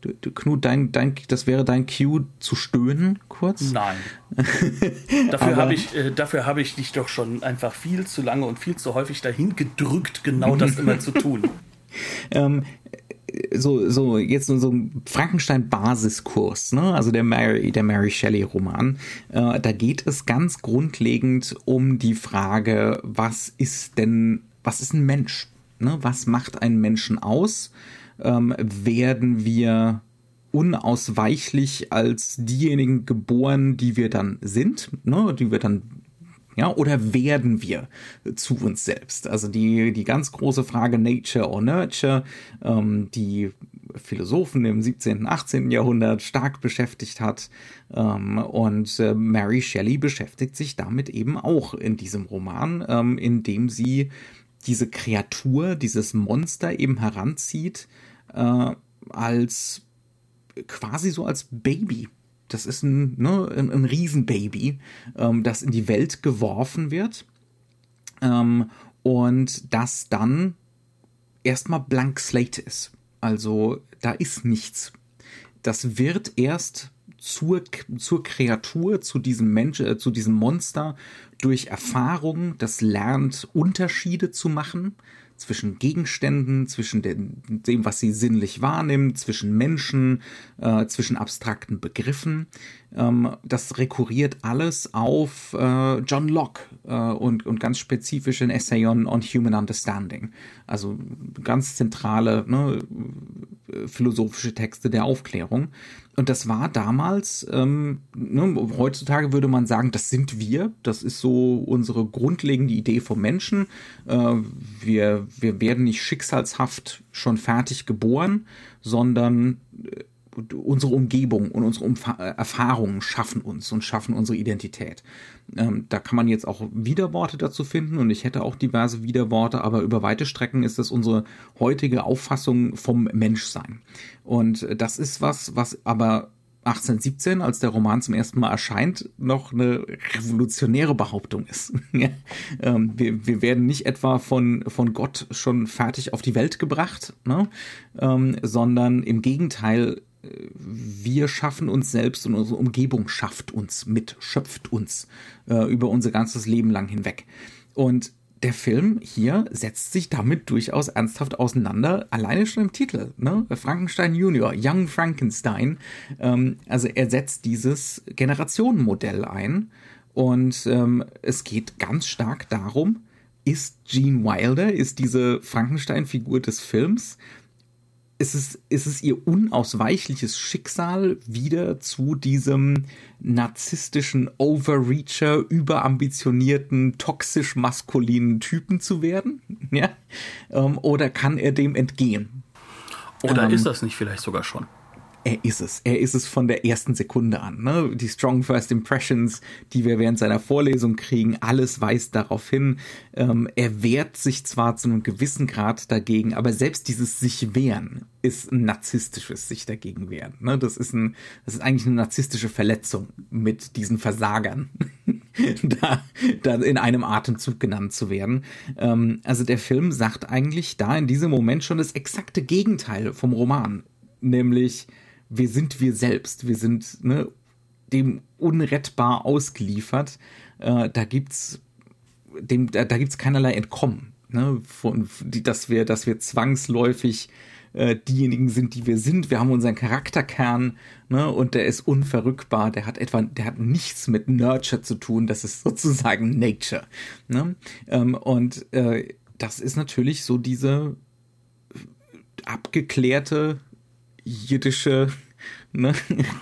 Du, du, Knut, dein, dein, das wäre dein Cue zu stöhnen, kurz?
Nein. dafür habe ich, äh, dafür habe ich dich doch schon einfach viel zu lange und viel zu häufig dahin gedrückt, genau das immer zu tun.
ähm, so, so, jetzt so, so ein Frankenstein-Basiskurs, ne? Also der Mary, der Mary Shelley-Roman. Äh, da geht es ganz grundlegend um die Frage, was ist denn, was ist ein Mensch? Ne? Was macht einen Menschen aus? Ähm, werden wir unausweichlich als diejenigen geboren, die wir dann sind, ne, die wir dann ja, oder werden wir zu uns selbst? Also die, die ganz große Frage Nature or Nurture, ähm, die Philosophen im 17., 18. Jahrhundert stark beschäftigt hat. Ähm, und äh, Mary Shelley beschäftigt sich damit eben auch in diesem Roman, ähm, indem sie diese Kreatur, dieses Monster eben heranzieht, äh, als quasi so als Baby. Das ist ein, ne, ein, ein Riesenbaby, ähm, das in die Welt geworfen wird ähm, und das dann erstmal blank slate ist. Also da ist nichts. Das wird erst zur, zur Kreatur, zu diesem Mensch, äh, zu diesem Monster durch Erfahrung, das lernt, Unterschiede zu machen zwischen Gegenständen, zwischen dem, was sie sinnlich wahrnimmt, zwischen Menschen, äh, zwischen abstrakten Begriffen. Ähm, das rekurriert alles auf äh, John Locke äh, und, und ganz spezifisch ein Essay on, on Human Understanding. Also ganz zentrale ne, philosophische Texte der Aufklärung. Und das war damals, ähm, ne, heutzutage würde man sagen, das sind wir. Das ist so unsere grundlegende Idee vom Menschen. Äh, wir, wir werden nicht schicksalshaft schon fertig geboren, sondern äh, unsere Umgebung und unsere Umfa äh, Erfahrungen schaffen uns und schaffen unsere Identität. Ähm, da kann man jetzt auch Widerworte dazu finden und ich hätte auch diverse Widerworte, aber über weite Strecken ist das unsere heutige Auffassung vom Menschsein. Und das ist was, was aber 1817, als der Roman zum ersten Mal erscheint, noch eine revolutionäre Behauptung ist. ähm, wir, wir werden nicht etwa von, von Gott schon fertig auf die Welt gebracht, ne? ähm, sondern im Gegenteil wir schaffen uns selbst und unsere Umgebung schafft uns mit, schöpft uns äh, über unser ganzes Leben lang hinweg. Und der Film hier setzt sich damit durchaus ernsthaft auseinander, alleine schon im Titel, ne? Frankenstein Junior, Young Frankenstein. Ähm, also er setzt dieses Generationenmodell ein und ähm, es geht ganz stark darum, ist Gene Wilder, ist diese Frankenstein-Figur des Films ist es, ist es ihr unausweichliches Schicksal, wieder zu diesem narzisstischen Overreacher, überambitionierten, toxisch maskulinen Typen zu werden? Ja? Ähm, oder kann er dem entgehen?
Oder ähm, ist das nicht vielleicht sogar schon?
Er ist es. Er ist es von der ersten Sekunde an. Ne? Die Strong First Impressions, die wir während seiner Vorlesung kriegen, alles weist darauf hin. Ähm, er wehrt sich zwar zu einem gewissen Grad dagegen, aber selbst dieses sich wehren ist ein narzisstisches sich dagegen wehren. Ne? Das ist ein, das ist eigentlich eine narzisstische Verletzung mit diesen Versagern, da, da in einem Atemzug genannt zu werden. Ähm, also der Film sagt eigentlich da in diesem Moment schon das exakte Gegenteil vom Roman, nämlich wir sind wir selbst, wir sind ne, dem unrettbar ausgeliefert. Äh, da gibt's dem, da, da gibt's keinerlei Entkommen, ne, von, die, dass wir, dass wir zwangsläufig äh, diejenigen sind, die wir sind. Wir haben unseren Charakterkern, ne, und der ist unverrückbar. Der hat etwa, der hat nichts mit Nurture zu tun. Das ist sozusagen Nature, ne? Ähm, und äh, das ist natürlich so diese abgeklärte jiddische ne?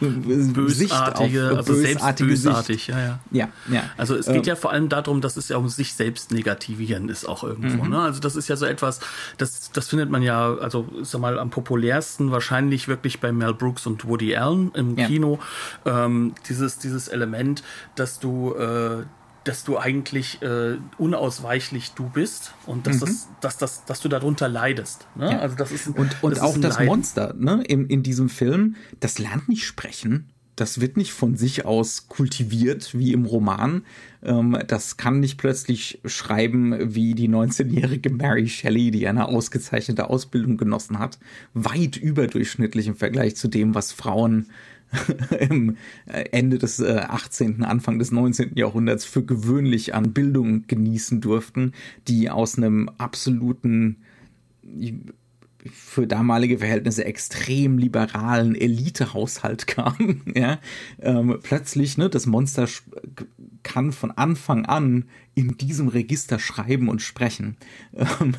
bösartige, also selbst bösartig, ja, ja.
Ja, ja.
Also es geht ähm, ja vor allem darum, dass es ja um sich selbst negativieren ist auch irgendwo. Mhm. Ne? Also das ist ja so etwas, das, das findet man ja, also sag mal, am populärsten wahrscheinlich wirklich bei Mel Brooks und Woody Allen im ja. Kino. Ähm, dieses, dieses Element, dass du äh, dass du eigentlich äh, unausweichlich du bist und dass, mhm. das, dass, das, dass du darunter leidest. Ne?
Ja. Also das ist ein, und und das auch das Leiden. Monster ne? in, in diesem Film, das lernt nicht sprechen. Das wird nicht von sich aus kultiviert wie im Roman. Ähm, das kann nicht plötzlich schreiben wie die 19-jährige Mary Shelley, die eine ausgezeichnete Ausbildung genossen hat. Weit überdurchschnittlich im Vergleich zu dem, was Frauen im äh, Ende des 18., äh, Anfang des 19. Jahrhunderts für gewöhnlich an Bildung genießen durften, die aus einem absoluten für damalige Verhältnisse extrem liberalen Elitehaushalt kam, ja, ähm, plötzlich, ne, das Monster kann von Anfang an in diesem Register schreiben und sprechen. Ähm,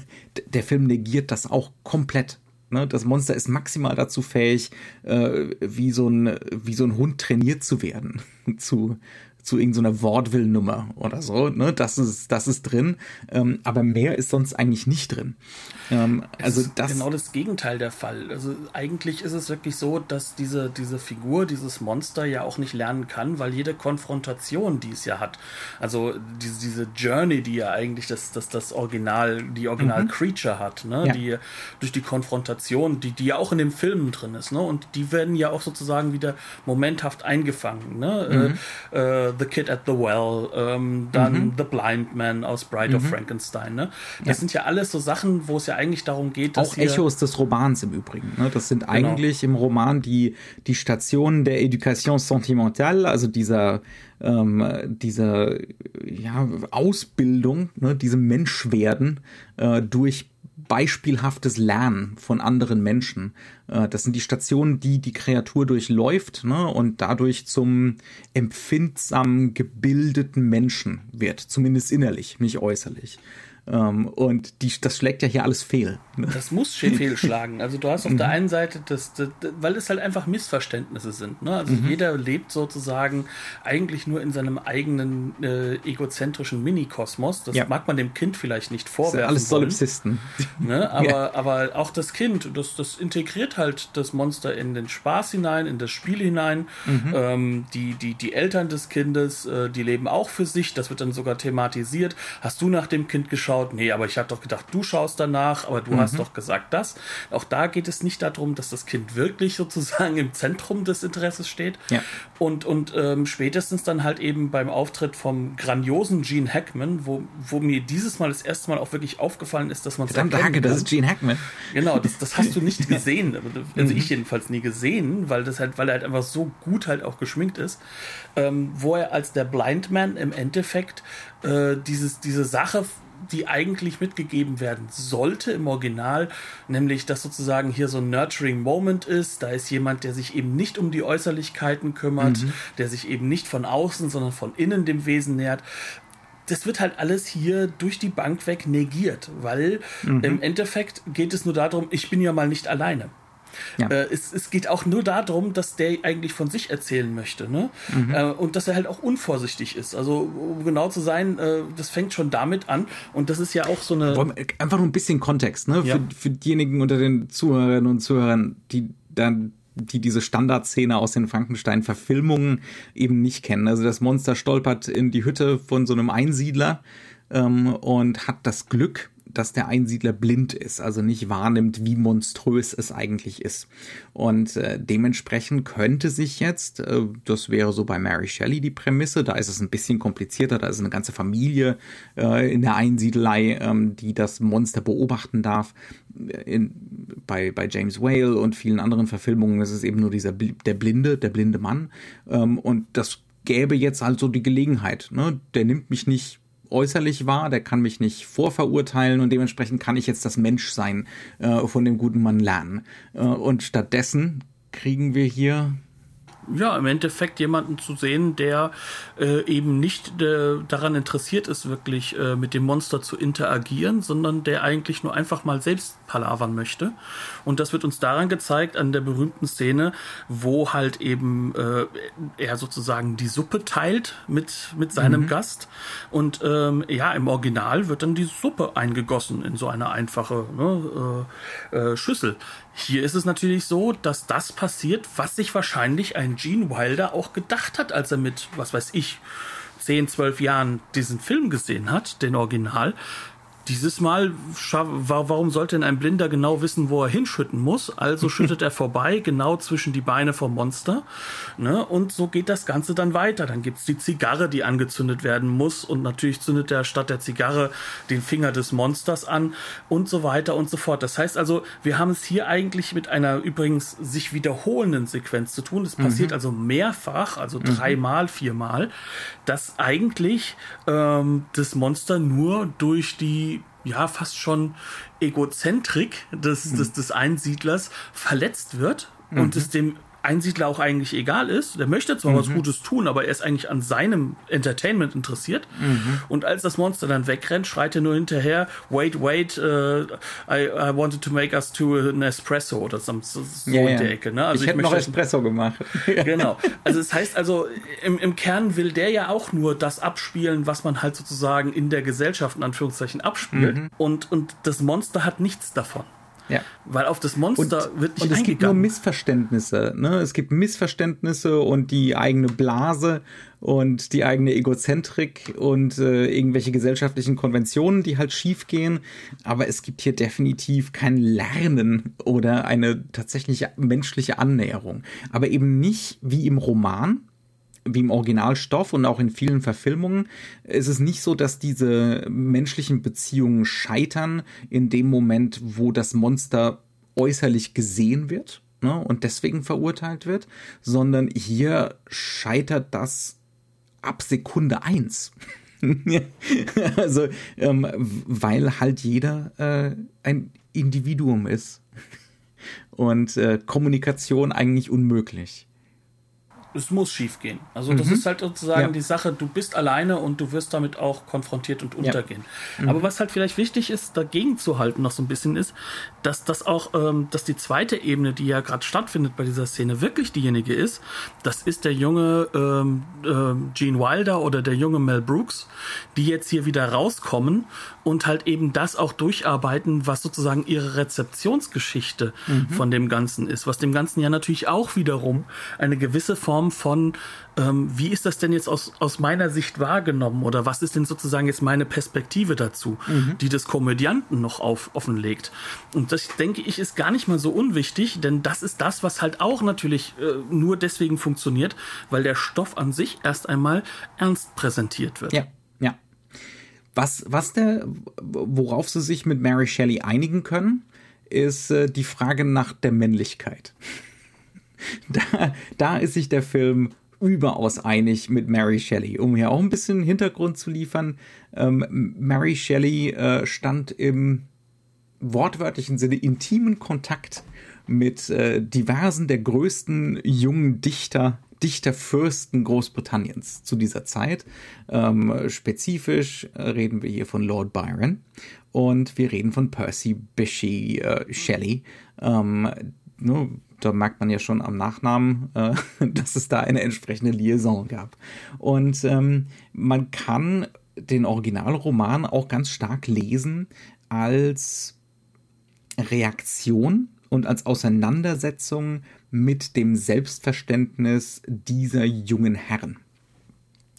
der Film negiert das auch komplett. Ne? Das Monster ist maximal dazu fähig, äh, wie, so ein, wie so ein Hund trainiert zu werden, zu, zu irgendeiner Wortwillnummer oder so. Ne? Das, ist, das ist drin, ähm, aber mehr ist sonst eigentlich nicht drin.
Ähm, also das genau das Gegenteil der Fall. Also eigentlich ist es wirklich so, dass diese, diese Figur, dieses Monster ja auch nicht lernen kann, weil jede Konfrontation, die es ja hat, also diese, diese Journey, die ja eigentlich das, das, das Original, die Original mhm. Creature hat, ne? Ja. die durch die Konfrontation, die, die ja auch in dem Film drin ist, ne? und die werden ja auch sozusagen wieder momenthaft eingefangen. Ne? Mhm. Äh, äh, The Kid at the Well, ähm, dann mhm. The Blind Man aus Bride of mhm. Frankenstein. Ne? Das ja. sind ja alles so Sachen, wo es ja eigentlich darum geht,
dass. Auch Echos des Romans im Übrigen. Ne? Das sind genau. eigentlich im Roman die, die Stationen der Education Sentimentale, also dieser ähm, dieser ja, Ausbildung, ne, diesem Menschwerden äh, durch beispielhaftes Lernen von anderen Menschen. Äh, das sind die Stationen, die die Kreatur durchläuft ne, und dadurch zum empfindsam gebildeten Menschen wird, zumindest innerlich, nicht äußerlich. Ähm, und die, das schlägt ja hier alles fehl.
Das muss fehlschlagen. Also du hast auf der mhm. einen Seite, das, das, weil es halt einfach Missverständnisse sind. Ne? Also mhm. jeder lebt sozusagen eigentlich nur in seinem eigenen äh, egozentrischen Minikosmos. Das ja. mag man dem Kind vielleicht nicht vorwerfen. Das
alles Solipsisten.
Ne? Aber, ja. aber auch das Kind, das, das integriert halt das Monster in den Spaß hinein, in das Spiel hinein. Mhm. Ähm, die, die, die Eltern des Kindes, äh, die leben auch für sich. Das wird dann sogar thematisiert. Hast du nach dem Kind geschaut? Geschaut? Nee, aber ich habe doch gedacht, du schaust danach, aber du mhm. hast doch gesagt das. Auch da geht es nicht darum, dass das Kind wirklich sozusagen im Zentrum des Interesses steht.
Ja.
Und, und ähm, spätestens dann halt eben beim Auftritt vom grandiosen Gene Hackman, wo, wo mir dieses Mal das erste Mal auch wirklich aufgefallen ist, dass man
Verdammt, danke, das ist Gene Hackman.
Genau, das, das hast du nicht gesehen. Also mhm. ich jedenfalls nie gesehen, weil das halt, weil er halt einfach so gut halt auch geschminkt ist. Ähm, wo er als der Blind Man im Endeffekt äh, dieses, diese Sache die eigentlich mitgegeben werden sollte im Original, nämlich dass sozusagen hier so ein Nurturing Moment ist. Da ist jemand, der sich eben nicht um die Äußerlichkeiten kümmert, mhm. der sich eben nicht von außen, sondern von innen dem Wesen nähert das wird halt alles hier durch die Bank weg negiert, weil mhm. im Endeffekt geht es nur darum, ich bin ja mal nicht alleine. Ja. Äh, es, es, geht auch nur darum, dass der eigentlich von sich erzählen möchte. Ne? Mhm. Äh, und dass er halt auch unvorsichtig ist. Also, um genau zu sein, äh, das fängt schon damit an. Und das ist ja auch so eine.
Einfach nur ein bisschen Kontext, ne? Ja. Für, für diejenigen unter den Zuhörerinnen und Zuhörern, die dann die diese Standardszene aus den Frankenstein-Verfilmungen eben nicht kennen. Also das Monster stolpert in die Hütte von so einem Einsiedler ähm, und hat das Glück, dass der Einsiedler blind ist, also nicht wahrnimmt, wie monströs es eigentlich ist. Und äh, dementsprechend könnte sich jetzt, äh, das wäre so bei Mary Shelley die Prämisse, da ist es ein bisschen komplizierter, da ist eine ganze Familie äh, in der Einsiedelei, ähm, die das Monster beobachten darf. In, bei, bei James Whale und vielen anderen Verfilmungen ist es eben nur dieser der Blinde, der blinde Mann. Ähm, und das gäbe jetzt halt so die Gelegenheit. Ne? Der nimmt mich nicht äußerlich wahr, der kann mich nicht vorverurteilen und dementsprechend kann ich jetzt das Menschsein äh, von dem guten Mann lernen. Äh, und stattdessen kriegen wir hier
ja, im Endeffekt jemanden zu sehen, der äh, eben nicht äh, daran interessiert ist, wirklich äh, mit dem Monster zu interagieren, sondern der eigentlich nur einfach mal selbst palavern möchte. Und das wird uns daran gezeigt, an der berühmten Szene, wo halt eben äh, er sozusagen die Suppe teilt mit, mit seinem mhm. Gast. Und ähm, ja, im Original wird dann die Suppe eingegossen in so eine einfache ne, äh, äh, Schüssel. Hier ist es natürlich so, dass das passiert, was sich wahrscheinlich ein Gene Wilder auch gedacht hat, als er mit, was weiß ich, 10, 12 Jahren diesen Film gesehen hat, den Original, dieses Mal, warum sollte denn ein Blinder genau wissen, wo er hinschütten muss? Also schüttet er vorbei, genau zwischen die Beine vom Monster. Ne? Und so geht das Ganze dann weiter. Dann gibt's die Zigarre, die angezündet werden muss. Und natürlich zündet er statt der Zigarre den Finger des Monsters an und so weiter und so fort. Das heißt also, wir haben es hier eigentlich mit einer übrigens sich wiederholenden Sequenz zu tun. Es passiert mhm. also mehrfach, also mhm. dreimal, viermal, dass eigentlich ähm, das Monster nur durch die ja fast schon Egozentrik des, mhm. des, des Einsiedlers verletzt wird und mhm. es dem Einsiedler auch eigentlich egal ist. Der möchte zwar mhm. was Gutes tun, aber er ist eigentlich an seinem Entertainment interessiert. Mhm. Und als das Monster dann wegrennt, schreit er nur hinterher, wait, wait, uh, I, I wanted to make us to an Espresso oder so, so
ja, in der Ecke. Ne? Also ich, ich hätte noch Espresso gemacht.
genau. Also das heißt also, im, im Kern will der ja auch nur das abspielen, was man halt sozusagen in der Gesellschaft in Anführungszeichen abspielt. Mhm. Und, und das Monster hat nichts davon.
Ja.
Weil auf das Monster
und,
wird nicht
Und es gibt nur Missverständnisse. Ne? Es gibt Missverständnisse und die eigene Blase und die eigene Egozentrik und äh, irgendwelche gesellschaftlichen Konventionen, die halt schief gehen. Aber es gibt hier definitiv kein Lernen oder eine tatsächliche menschliche Annäherung. Aber eben nicht wie im Roman, wie im Originalstoff und auch in vielen Verfilmungen ist es nicht so, dass diese menschlichen Beziehungen scheitern in dem Moment, wo das Monster äußerlich gesehen wird ne, und deswegen verurteilt wird, sondern hier scheitert das ab Sekunde eins. also, ähm, weil halt jeder äh, ein Individuum ist und äh, Kommunikation eigentlich unmöglich
es muss schief gehen. Also das mhm. ist halt sozusagen ja. die Sache, du bist alleine und du wirst damit auch konfrontiert und untergehen. Ja. Mhm. Aber was halt vielleicht wichtig ist, dagegen zu halten noch so ein bisschen ist, dass das auch, ähm, dass die zweite Ebene, die ja gerade stattfindet bei dieser Szene, wirklich diejenige ist, das ist der junge ähm, ähm, Gene Wilder oder der junge Mel Brooks, die jetzt hier wieder rauskommen und halt eben das auch durcharbeiten, was sozusagen ihre Rezeptionsgeschichte mhm. von dem Ganzen ist, was dem Ganzen ja natürlich auch wiederum eine gewisse Form von, ähm, wie ist das denn jetzt aus, aus meiner Sicht wahrgenommen oder was ist denn sozusagen jetzt meine Perspektive dazu, mhm. die des Komödianten noch auf, offenlegt. Und das denke ich ist gar nicht mal so unwichtig, denn das ist das, was halt auch natürlich äh, nur deswegen funktioniert, weil der Stoff an sich erst einmal ernst präsentiert wird.
Ja. Was, was der, worauf sie sich mit Mary Shelley einigen können, ist äh, die Frage nach der Männlichkeit. da, da ist sich der Film überaus einig mit Mary Shelley. Um hier auch ein bisschen Hintergrund zu liefern, ähm, Mary Shelley äh, stand im wortwörtlichen Sinne intimen Kontakt mit äh, diversen der größten jungen Dichter Dichterfürsten Großbritanniens zu dieser Zeit. Ähm, spezifisch äh, reden wir hier von Lord Byron und wir reden von Percy Bysshe äh, Shelley. Ähm, ne, da merkt man ja schon am Nachnamen, äh, dass es da eine entsprechende Liaison gab. Und ähm, man kann den Originalroman auch ganz stark lesen als Reaktion und als Auseinandersetzung mit dem Selbstverständnis dieser jungen Herren.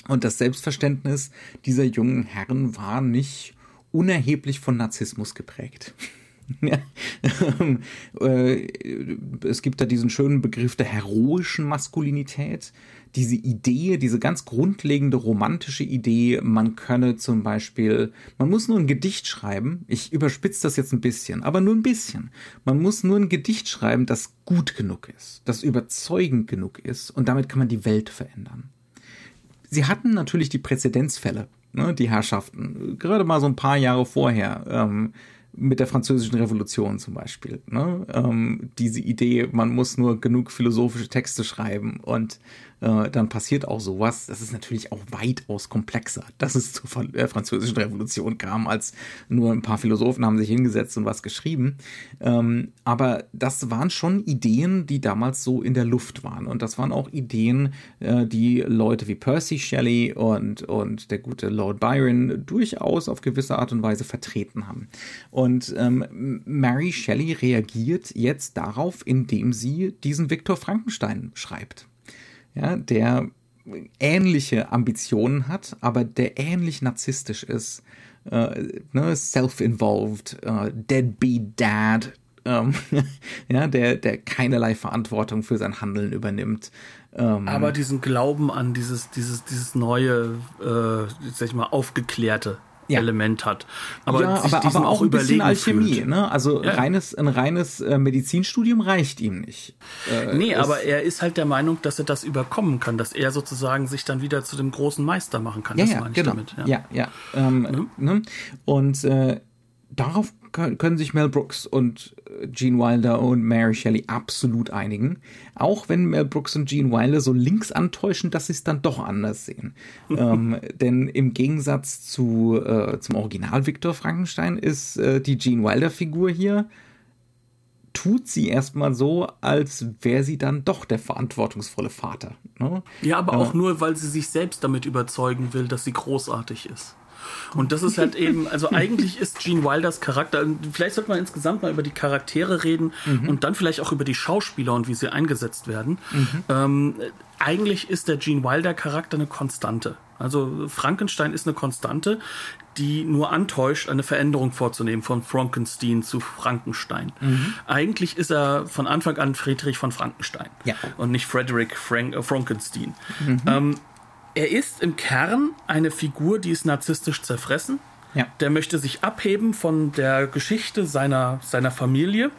Und das Selbstverständnis dieser jungen Herren war nicht unerheblich von Narzissmus geprägt. Äh, es gibt da diesen schönen Begriff der heroischen Maskulinität, diese Idee, diese ganz grundlegende romantische Idee, man könne zum Beispiel, man muss nur ein Gedicht schreiben, ich überspitze das jetzt ein bisschen, aber nur ein bisschen. Man muss nur ein Gedicht schreiben, das gut genug ist, das überzeugend genug ist und damit kann man die Welt verändern. Sie hatten natürlich die Präzedenzfälle, ne, die Herrschaften, gerade mal so ein paar Jahre vorher. Ähm, mit der französischen Revolution zum Beispiel. Ne? Ähm, diese Idee, man muss nur genug philosophische Texte schreiben und äh, dann passiert auch sowas. Das ist natürlich auch weitaus komplexer, dass es zur äh, französischen Revolution kam, als nur ein paar Philosophen haben sich hingesetzt und was geschrieben. Ähm, aber das waren schon Ideen, die damals so in der Luft waren. Und das waren auch Ideen, äh, die Leute wie Percy Shelley und, und der gute Lord Byron durchaus auf gewisse Art und Weise vertreten haben. Und ähm, Mary Shelley reagiert jetzt darauf, indem sie diesen Viktor Frankenstein schreibt ja, der ähnliche Ambitionen hat, aber der ähnlich narzisstisch ist, äh, ne, self-involved, äh, deadbeat dad, ähm, ja, der, der keinerlei Verantwortung für sein Handeln übernimmt.
Ähm, aber diesen Glauben an dieses, dieses, dieses neue, äh, sag ich mal, aufgeklärte ja. Element hat.
Aber, ja, aber, aber auch ein bisschen Alchemie. Ne? Also ja. reines, ein reines äh, Medizinstudium reicht ihm nicht.
Äh, nee, aber er ist halt der Meinung, dass er das überkommen kann, dass er sozusagen sich dann wieder zu dem großen Meister machen kann.
Ja, das ja, genau. Damit, ja, ja. ja. Ähm, ne? Und äh, darauf können sich Mel Brooks und äh, Gene Wilder und Mary Shelley absolut einigen. Auch wenn Mel Brooks und Gene Wilder so links antäuschen, dass sie es dann doch anders sehen. ähm, denn im Gegensatz zu, äh, zum Original Victor Frankenstein ist äh, die Gene Wilder Figur hier tut sie erstmal so, als wäre sie dann doch der verantwortungsvolle Vater. Ne?
Ja, aber äh, auch nur, weil sie sich selbst damit überzeugen will, dass sie großartig ist. Und das ist halt eben, also eigentlich ist Gene Wilders Charakter, vielleicht sollte man insgesamt mal über die Charaktere reden mhm. und dann vielleicht auch über die Schauspieler und wie sie eingesetzt werden. Mhm. Ähm, eigentlich ist der Gene Wilder Charakter eine Konstante. Also Frankenstein ist eine Konstante, die nur antäuscht, eine Veränderung vorzunehmen von Frankenstein zu Frankenstein. Mhm. Eigentlich ist er von Anfang an Friedrich von Frankenstein ja. und nicht Frederick Frank äh, Frankenstein. Mhm. Ähm, er ist im Kern eine Figur, die ist narzisstisch zerfressen. Ja. Der möchte sich abheben von der Geschichte seiner, seiner Familie.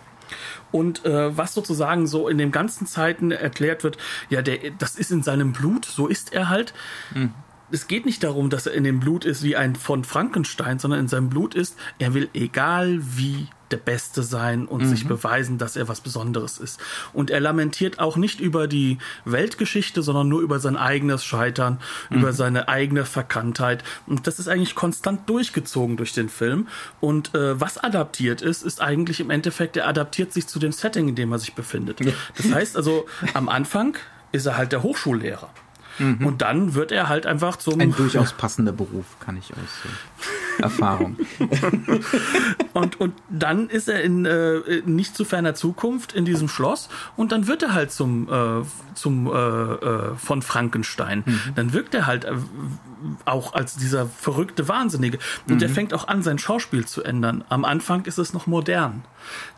Und äh, was sozusagen so in den ganzen Zeiten erklärt wird, ja, der, das ist in seinem Blut, so ist er halt. Mhm es geht nicht darum, dass er in dem Blut ist wie ein von Frankenstein, sondern in seinem Blut ist, er will egal wie der Beste sein und mhm. sich beweisen, dass er was Besonderes ist. Und er lamentiert auch nicht über die Weltgeschichte, sondern nur über sein eigenes Scheitern, mhm. über seine eigene Verkanntheit. Und das ist eigentlich konstant durchgezogen durch den Film. Und äh, was adaptiert ist, ist eigentlich im Endeffekt, er adaptiert sich zu dem Setting, in dem er sich befindet. Das heißt also, am Anfang ist er halt der Hochschullehrer. Mhm. Und dann wird er halt einfach zum.
Ein durchaus passender Beruf, kann ich aus äh, Erfahrung.
und, und dann ist er in äh, nicht zu ferner Zukunft in diesem Schloss und dann wird er halt zum, äh, zum äh, äh von Frankenstein. Mhm. Dann wirkt er halt äh, auch als dieser verrückte Wahnsinnige. Und mhm. der fängt auch an, sein Schauspiel zu ändern. Am Anfang ist es noch modern.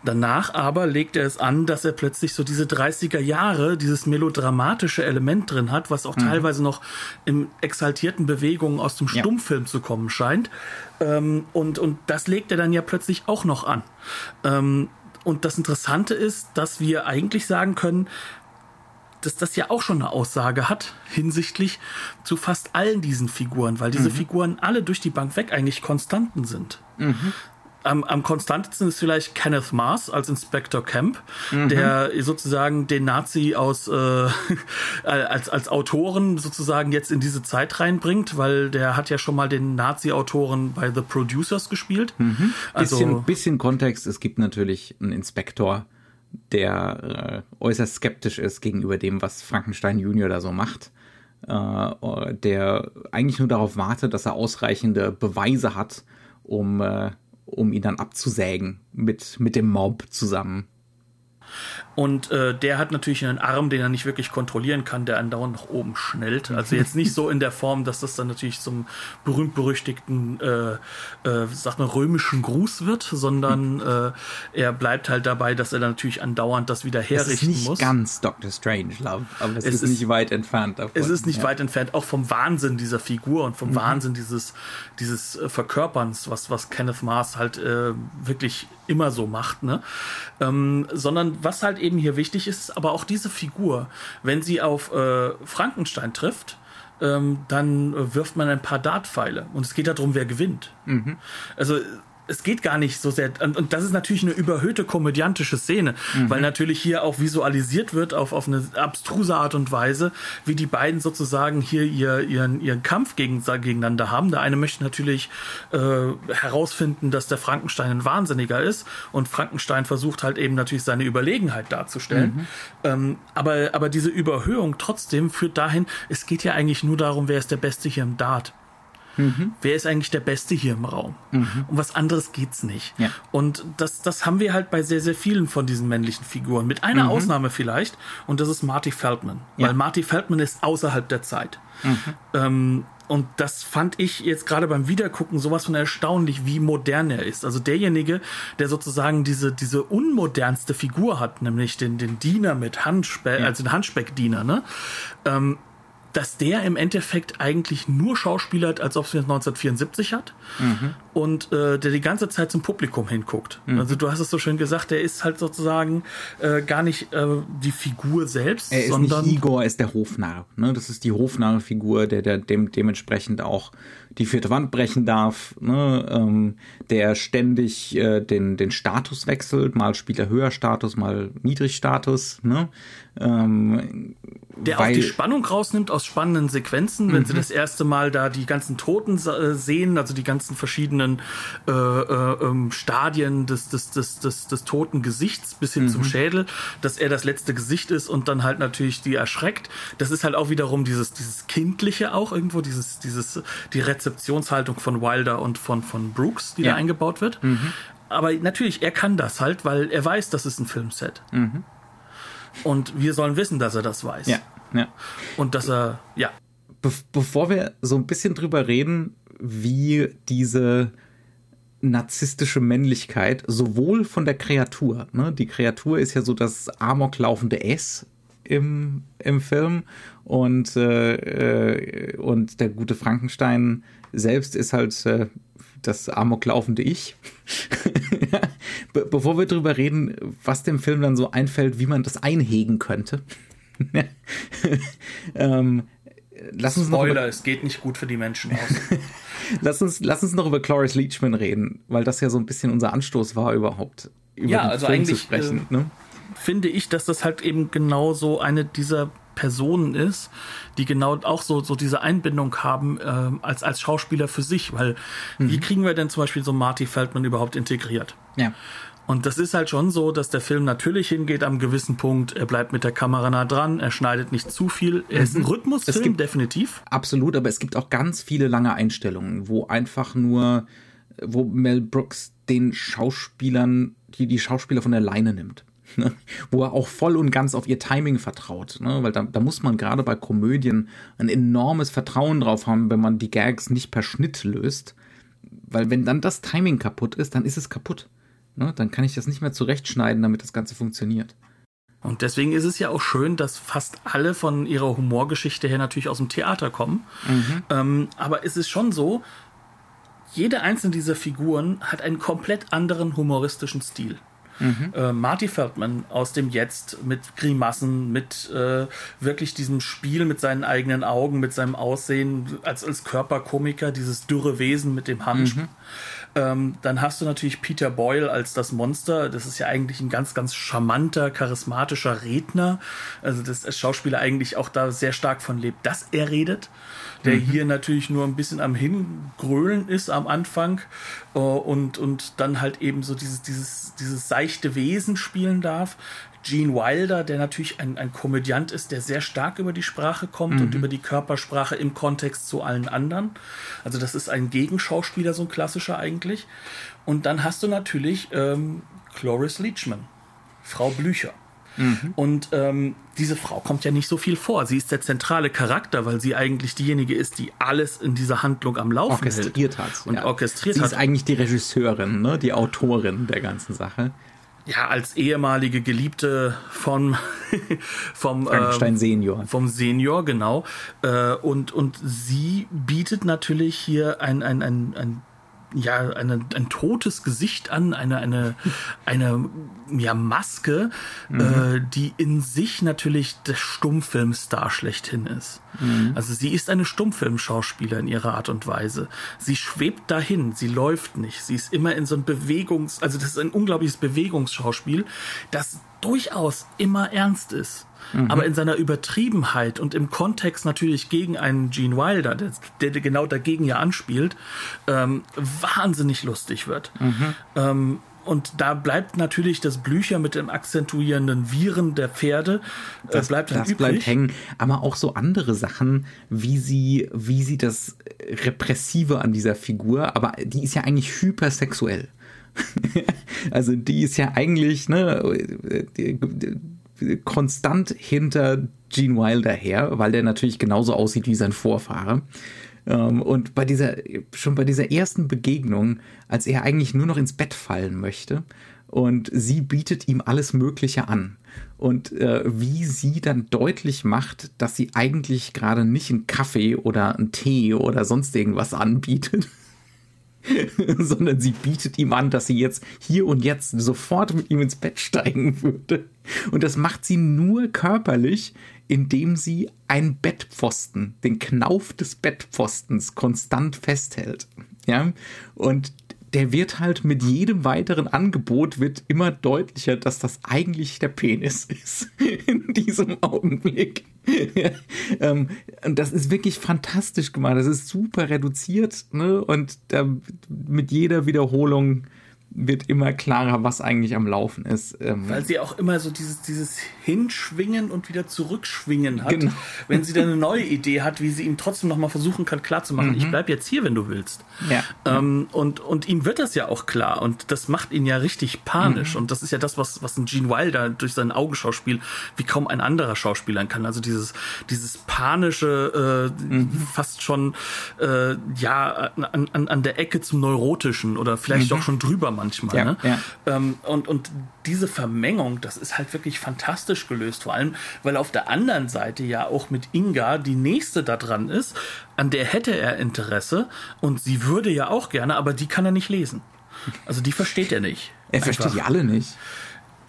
Danach aber legt er es an, dass er plötzlich so diese 30er Jahre, dieses melodramatische Element drin hat, was auch mhm. Teilweise noch in exaltierten Bewegungen aus dem Stummfilm ja. zu kommen scheint. Ähm, und, und das legt er dann ja plötzlich auch noch an. Ähm, und das Interessante ist, dass wir eigentlich sagen können, dass das ja auch schon eine Aussage hat hinsichtlich zu fast allen diesen Figuren, weil diese mhm. Figuren alle durch die Bank weg eigentlich Konstanten sind. Mhm am, am konstantesten ist vielleicht Kenneth Mars als Inspector Camp, mhm. der sozusagen den Nazi aus äh, als, als Autoren sozusagen jetzt in diese Zeit reinbringt, weil der hat ja schon mal den Nazi-Autoren bei The Producers gespielt.
Mhm. Also bisschen, bisschen Kontext, es gibt natürlich einen Inspektor, der äh, äußerst skeptisch ist gegenüber dem, was Frankenstein Junior da so macht. Äh, der eigentlich nur darauf wartet, dass er ausreichende Beweise hat, um äh, um ihn dann abzusägen mit, mit dem Mob zusammen.
Und äh, der hat natürlich einen Arm, den er nicht wirklich kontrollieren kann, der andauernd nach oben schnellt. Also jetzt nicht so in der Form, dass das dann natürlich zum berühmt-berüchtigten, äh, äh, sag mal, römischen Gruß wird, sondern äh, er bleibt halt dabei, dass er dann natürlich andauernd das wieder herrichten muss. Es ist nicht muss.
ganz Dr. Strange, Love, aber es, es ist, ist, nicht weit entfernt davon.
Es ist nicht ja. weit entfernt, auch vom Wahnsinn dieser Figur und vom mhm. Wahnsinn dieses, dieses äh, Verkörperns, was, was Kenneth Mars halt äh, wirklich immer so macht, ne? Ähm, sondern was halt eben hier wichtig ist, aber auch diese Figur, wenn sie auf äh, Frankenstein trifft, ähm, dann wirft man ein paar Dartpfeile und es geht darum, wer gewinnt. Mhm. Also es geht gar nicht so sehr. Und, und das ist natürlich eine überhöhte komödiantische Szene, mhm. weil natürlich hier auch visualisiert wird auf, auf eine abstruse Art und Weise, wie die beiden sozusagen hier ihr, ihren, ihren Kampf gegen, gegeneinander haben. Der eine möchte natürlich äh, herausfinden, dass der Frankenstein ein Wahnsinniger ist und Frankenstein versucht halt eben natürlich seine Überlegenheit darzustellen. Mhm. Ähm, aber, aber diese Überhöhung trotzdem führt dahin, es geht ja eigentlich nur darum, wer ist der Beste hier im Dart. Mhm. Wer ist eigentlich der Beste hier im Raum? Mhm. Um was anderes geht's nicht. Ja. Und das, das haben wir halt bei sehr, sehr vielen von diesen männlichen Figuren. Mit einer mhm. Ausnahme vielleicht. Und das ist Marty Feldman. Ja. Weil Marty Feldman ist außerhalb der Zeit. Mhm. Ähm, und das fand ich jetzt gerade beim Wiedergucken sowas von erstaunlich, wie modern er ist. Also derjenige, der sozusagen diese, diese unmodernste Figur hat, nämlich den, den Diener mit Handspeck, ja. also den Handspeckdiener, ne? Ähm, dass der im Endeffekt eigentlich nur Schauspieler hat, als ob es 1974 hat mhm. und äh, der die ganze Zeit zum Publikum hinguckt. Mhm. Also du hast es so schön gesagt, der ist halt sozusagen äh, gar nicht äh, die Figur selbst,
er ist sondern nicht Igor, ist der Hofnarr. Ne? Das ist die Hofnarr-Figur, der, der dem, dementsprechend auch die vierte Wand brechen darf, ne? ähm, der ständig äh, den, den Status wechselt, mal spielt er höher Status, mal niedrig Status, ne? ähm,
der auch die Spannung rausnimmt aus spannenden Sequenzen, wenn mhm. sie das erste Mal da die ganzen Toten äh, sehen, also die ganzen verschiedenen äh, äh, ähm, Stadien des, des, des, des, des toten Gesichts bis hin mhm. zum Schädel, dass er das letzte Gesicht ist und dann halt natürlich die erschreckt. Das ist halt auch wiederum dieses, dieses Kindliche auch irgendwo, dieses, dieses, die Rezeptionshaltung von Wilder und von, von Brooks, die ja. da eingebaut wird. Mhm. Aber natürlich, er kann das halt, weil er weiß, das ist ein Filmset. Mhm. Und wir sollen wissen, dass er das weiß.
Ja, ja.
Und dass er, ja.
Be bevor wir so ein bisschen drüber reden, wie diese narzisstische Männlichkeit sowohl von der Kreatur, ne? die Kreatur ist ja so das amoklaufende S im, im Film und, äh, äh, und der gute Frankenstein selbst ist halt äh, das amoklaufende Ich. Be bevor wir darüber reden, was dem Film dann so einfällt, wie man das einhegen könnte.
ähm, lass uns Spoiler, noch es geht nicht gut für die Menschen aus.
lass, uns, lass uns noch über Cloris Leachman reden, weil das ja so ein bisschen unser Anstoß war, überhaupt über
ja, den also Film zu sprechen. Äh, ne? Finde ich, dass das halt eben genau so eine dieser Personen ist, die genau auch so, so diese Einbindung haben äh, als, als Schauspieler für sich, weil mhm. wie kriegen wir denn zum Beispiel so Marty Feldman überhaupt integriert?
Ja.
Und das ist halt schon so, dass der Film natürlich hingeht am gewissen Punkt. Er bleibt mit der Kamera nah dran, er schneidet nicht zu viel. Er mhm. ist ein mhm. Rhythmusfilm, gibt, definitiv.
Absolut, aber es gibt auch ganz viele lange Einstellungen, wo einfach nur, wo Mel Brooks den Schauspielern, die die Schauspieler von der Leine nimmt. Ne? Wo er auch voll und ganz auf ihr Timing vertraut. Ne? Weil da, da muss man gerade bei Komödien ein enormes Vertrauen drauf haben, wenn man die Gags nicht per Schnitt löst. Weil wenn dann das Timing kaputt ist, dann ist es kaputt. Ne? Dann kann ich das nicht mehr zurechtschneiden, damit das Ganze funktioniert.
Und deswegen ist es ja auch schön, dass fast alle von ihrer Humorgeschichte her natürlich aus dem Theater kommen. Mhm. Ähm, aber es ist schon so, jede einzelne dieser Figuren hat einen komplett anderen humoristischen Stil. Mhm. Äh, Marty Feldman aus dem Jetzt mit Grimassen, mit äh, wirklich diesem Spiel mit seinen eigenen Augen, mit seinem Aussehen als, als Körperkomiker, dieses dürre Wesen mit dem Handschuh. Mhm. Ähm, dann hast du natürlich Peter Boyle als das Monster. Das ist ja eigentlich ein ganz, ganz charmanter, charismatischer Redner. Also das Schauspieler eigentlich auch da sehr stark von lebt, dass er redet der mhm. hier natürlich nur ein bisschen am Hingrölen ist am Anfang äh, und, und dann halt eben so dieses, dieses, dieses seichte Wesen spielen darf. Gene Wilder, der natürlich ein, ein Komödiant ist, der sehr stark über die Sprache kommt mhm. und über die Körpersprache im Kontext zu allen anderen. Also das ist ein Gegenschauspieler, so ein klassischer eigentlich. Und dann hast du natürlich ähm, Cloris Leachman, Frau Blücher. Mhm. Und ähm, diese Frau kommt ja nicht so viel vor. Sie ist der zentrale Charakter, weil sie eigentlich diejenige ist, die alles in dieser Handlung am Laufen
orchestriert
hält.
hat
und ja. orchestriert
sie
hat.
Sie ist eigentlich die Regisseurin, ne? die Autorin der ganzen Sache.
Ja, als ehemalige Geliebte vom vom
Frankenstein Senior.
vom Senior genau. Äh, und und sie bietet natürlich hier ein ein ein, ein ja, eine, ein totes Gesicht an, eine, eine, eine ja, Maske, mhm. äh, die in sich natürlich der Stummfilmstar schlechthin ist. Mhm. Also sie ist eine Stummfilmschauspieler in ihrer Art und Weise. Sie schwebt dahin, sie läuft nicht. Sie ist immer in so ein Bewegungs-, also das ist ein unglaubliches Bewegungsschauspiel, das durchaus immer ernst ist mhm. aber in seiner Übertriebenheit und im Kontext natürlich gegen einen Gene Wilder, der, der genau dagegen ja anspielt, ähm, wahnsinnig lustig wird. Mhm. Ähm, und da bleibt natürlich das Blücher mit dem akzentuierenden Viren der Pferde
äh, das bleibt dann das übrig. bleibt hängen, aber auch so andere Sachen, wie sie wie sie das repressive an dieser Figur, aber die ist ja eigentlich hypersexuell. also die ist ja eigentlich ne konstant hinter Gene Wilder her, weil der natürlich genauso aussieht wie sein Vorfahre. Ähm, und bei dieser, schon bei dieser ersten Begegnung, als er eigentlich nur noch ins Bett fallen möchte, und sie bietet ihm alles Mögliche an. Und äh, wie sie dann deutlich macht, dass sie eigentlich gerade nicht einen Kaffee oder einen Tee oder sonst irgendwas anbietet, sondern sie bietet ihm an, dass sie jetzt hier und jetzt sofort mit ihm ins Bett steigen würde. Und das macht sie nur körperlich, indem sie einen Bettpfosten, den Knauf des Bettpfostens konstant festhält. Ja, und der wird halt mit jedem weiteren Angebot wird immer deutlicher, dass das eigentlich der Penis ist in diesem Augenblick. ähm, und das ist wirklich fantastisch gemacht. Das ist super reduziert, ne? Und da, mit jeder Wiederholung wird immer klarer, was eigentlich am Laufen ist.
Ähm Weil sie auch immer so dieses, dieses Hinschwingen und wieder Zurückschwingen hat. Genau. Wenn sie dann eine neue Idee hat, wie sie ihm trotzdem nochmal versuchen kann, klarzumachen, mhm. ich bleib jetzt hier, wenn du willst. Ja. Ähm, und, und ihm wird das ja auch klar und das macht ihn ja richtig panisch. Mhm. Und das ist ja das, was, was ein Gene Wilder durch sein Augenschauspiel wie kaum ein anderer Schauspieler kann. Also dieses, dieses panische, äh, mhm. fast schon äh, ja an, an, an der Ecke zum Neurotischen oder vielleicht mhm. auch schon drüber mal manchmal. Ja, ne? ja. Ähm, und, und diese Vermengung, das ist halt wirklich fantastisch gelöst, vor allem, weil auf der anderen Seite ja auch mit Inga die nächste da dran ist, an der hätte er Interesse und sie würde ja auch gerne, aber die kann er nicht lesen. Also die versteht er nicht.
Er Einfach. versteht die alle nicht.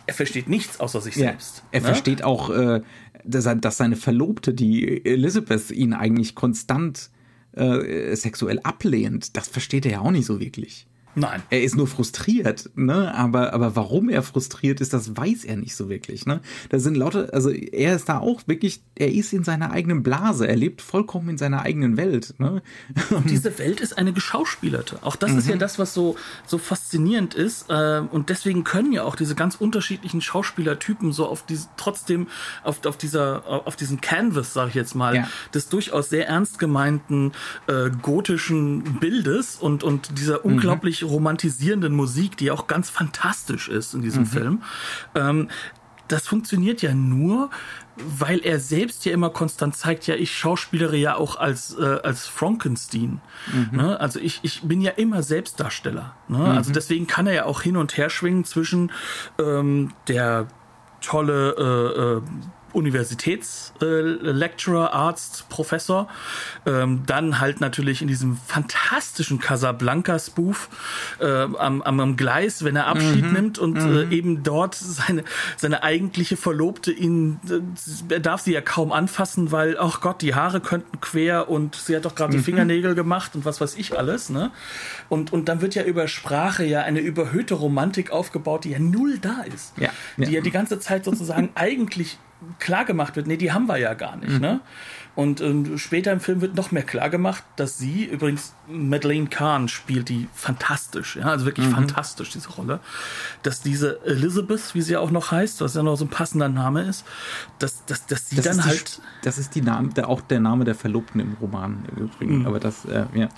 Er versteht nichts außer sich ja, selbst.
Er ne? versteht auch, äh, dass, er, dass seine Verlobte, die Elizabeth, ihn eigentlich konstant äh, sexuell ablehnt. Das versteht er ja auch nicht so wirklich.
Nein.
Er ist nur frustriert, ne? Aber, aber warum er frustriert ist, das weiß er nicht so wirklich, ne? Da sind lauter, also er ist da auch wirklich, er ist in seiner eigenen Blase, er lebt vollkommen in seiner eigenen Welt, ne?
Und diese Welt ist eine geschauspielerte. Auch das mhm. ist ja mhm. das, was so, so faszinierend ist. Äh, und deswegen können ja auch diese ganz unterschiedlichen Schauspielertypen so auf diese, trotzdem auf, auf dieser, auf diesen Canvas, sag ich jetzt mal, ja. des durchaus sehr ernst gemeinten äh, gotischen Bildes und, und dieser mhm. unglaublich mhm romantisierenden Musik, die auch ganz fantastisch ist in diesem mhm. Film. Ähm, das funktioniert ja nur, weil er selbst ja immer konstant zeigt, ja, ich schauspielere ja auch als, äh, als Frankenstein. Mhm. Ne? Also ich, ich bin ja immer Selbstdarsteller. Ne? Mhm. Also deswegen kann er ja auch hin und her schwingen zwischen ähm, der tolle äh, äh, Universitätslecturer, äh, Arzt, Professor. Ähm, dann halt natürlich in diesem fantastischen Casablanca-Spoof äh, am, am, Gleis, wenn er Abschied mhm. nimmt und mhm. äh, eben dort seine, seine eigentliche Verlobte ihn, äh, er darf sie ja kaum anfassen, weil, ach Gott, die Haare könnten quer und sie hat doch gerade mhm. die Fingernägel gemacht und was weiß ich alles, ne? Und, und dann wird ja über Sprache ja eine überhöhte Romantik aufgebaut, die ja null da ist. Ja, ja. Die ja die ganze Zeit sozusagen eigentlich klar gemacht wird, nee, die haben wir ja gar nicht. Mhm. Ne? Und, und, später im Film wird noch mehr klar gemacht, dass sie, übrigens Madeleine Kahn spielt die fantastisch, ja, also wirklich mhm. fantastisch, diese Rolle, dass diese Elizabeth, wie sie auch noch heißt, was ja noch so ein passender Name ist, dass, dass, dass sie das dann halt...
Die, das ist die Name, der, auch der Name der Verlobten im Roman übrigens, mhm. aber das, äh, ja.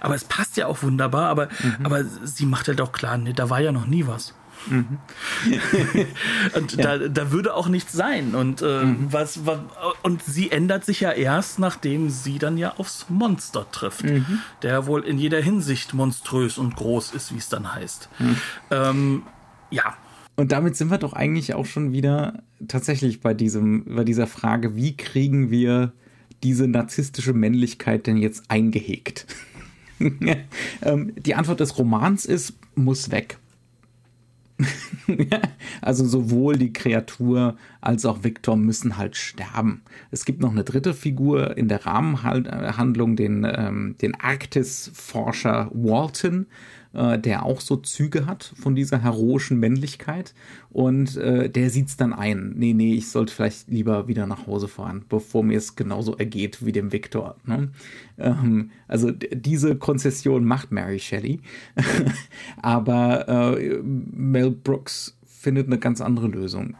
Aber es passt ja auch wunderbar, aber, mhm. aber sie macht halt auch klar, nee, da war ja noch nie was. Mhm. und ja. da, da würde auch nichts sein. Und, äh, mhm. was, was, und sie ändert sich ja erst, nachdem sie dann ja aufs Monster trifft, mhm. der wohl in jeder Hinsicht monströs und groß ist, wie es dann heißt. Mhm. Ähm, ja.
Und damit sind wir doch eigentlich auch schon wieder tatsächlich bei diesem, bei dieser Frage, wie kriegen wir diese narzisstische Männlichkeit denn jetzt eingehegt? ähm, die Antwort des Romans ist, muss weg. also sowohl die Kreatur als auch Victor müssen halt sterben. Es gibt noch eine dritte Figur in der Rahmenhandlung, den, ähm, den Arktisforscher Walton, äh, der auch so Züge hat von dieser heroischen Männlichkeit. Und äh, der sieht's dann ein. Nee, nee, ich sollte vielleicht lieber wieder nach Hause fahren, bevor mir es genauso ergeht wie dem Victor. Ne? Ähm, also diese Konzession macht Mary Shelley. Aber äh, Mel Brooks findet eine ganz andere Lösung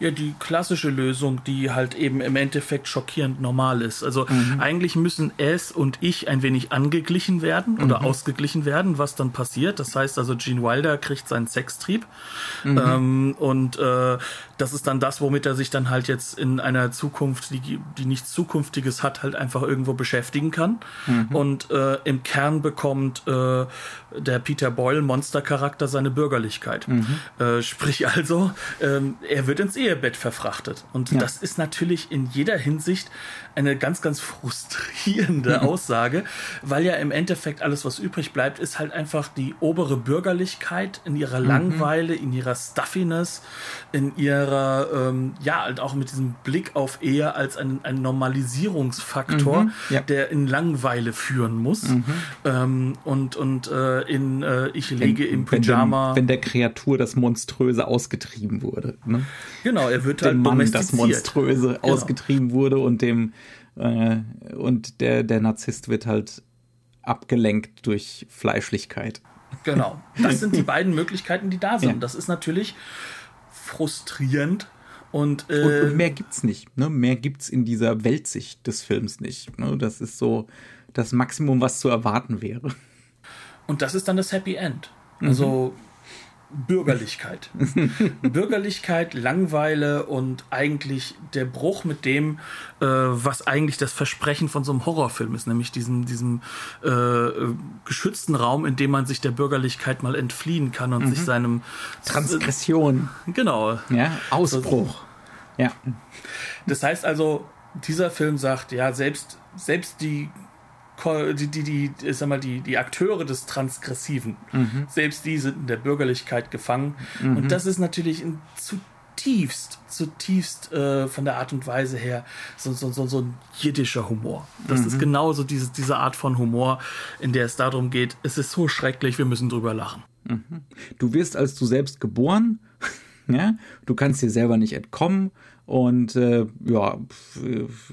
ja die klassische Lösung, die halt eben im Endeffekt schockierend normal ist. Also mhm. eigentlich müssen es und ich ein wenig angeglichen werden oder mhm. ausgeglichen werden, was dann passiert. Das heißt also, Gene Wilder kriegt seinen Sextrieb mhm. ähm, und äh, das ist dann das, womit er sich dann halt jetzt in einer Zukunft, die, die nichts Zukünftiges hat, halt einfach irgendwo beschäftigen kann. Mhm. Und äh, im Kern bekommt äh, der Peter Boyle Monstercharakter seine Bürgerlichkeit. Mhm. Äh, sprich also, ähm, er wird ins Ehe Feuerbett verfrachtet. Und
Ja.
das ist natürlich in jeder Hinsicht eine ganz, ganz frustrierende Aussage, weil ja im Endeffekt alles, was übrig bleibt, ist halt einfach die obere Bürgerlichkeit in ihrer Langeweile, in ihrer Stuffiness, in ihrer, ähm, ja, halt auch mit diesem Blick auf Ehe als ein, ein Normalisierungsfaktor,
Mhm, ja.
der in Langeweile führen muss. Ähm, und und äh, in äh, ich lege im
wenn,
Pyjama.
dem, wenn der Kreatur das Monströse ausgetrieben wurde. Ne?
genau, er wird halt
Dem Mann das. Monströse
Genau.
ausgetrieben wurde und dem äh, und der, der Narzisst wird halt abgelenkt durch Fleischlichkeit.
Genau. Das sind die beiden Möglichkeiten, die da sind.
Ja.
Das ist natürlich frustrierend und,
Und,
äh,
und mehr gibt's nicht. Ne? Mehr gibt's in dieser Weltsicht des Films nicht. Ne? Das ist so das Maximum, was zu erwarten wäre.
und das ist dann das Happy End. Also Bürgerlichkeit. Bürgerlichkeit, Langweile und eigentlich der Bruch mit dem, äh, was eigentlich das Versprechen von so einem Horrorfilm ist, nämlich diesem, diesem äh, äh, geschützten Raum, in dem man sich der Bürgerlichkeit mal entfliehen kann und sich seinem
Transgression.
genau
Ja, Ausbruch. Ja.
Das heißt also, dieser Film sagt, ja, selbst, selbst die, die, die, die, ich sag mal, die, die Akteure des Transgressiven, selbst die sind in der Bürgerlichkeit gefangen. Und das ist natürlich ein zutiefst, zutiefst äh, von der Art und Weise her so, so, so, so ein jiddischer Humor. Das ist genauso diese, diese Art von Humor, in der es darum geht, es ist so schrecklich, wir müssen drüber lachen.
Du wirst als du selbst geboren. ja? Du kannst dir selber nicht entkommen. Und äh, ja,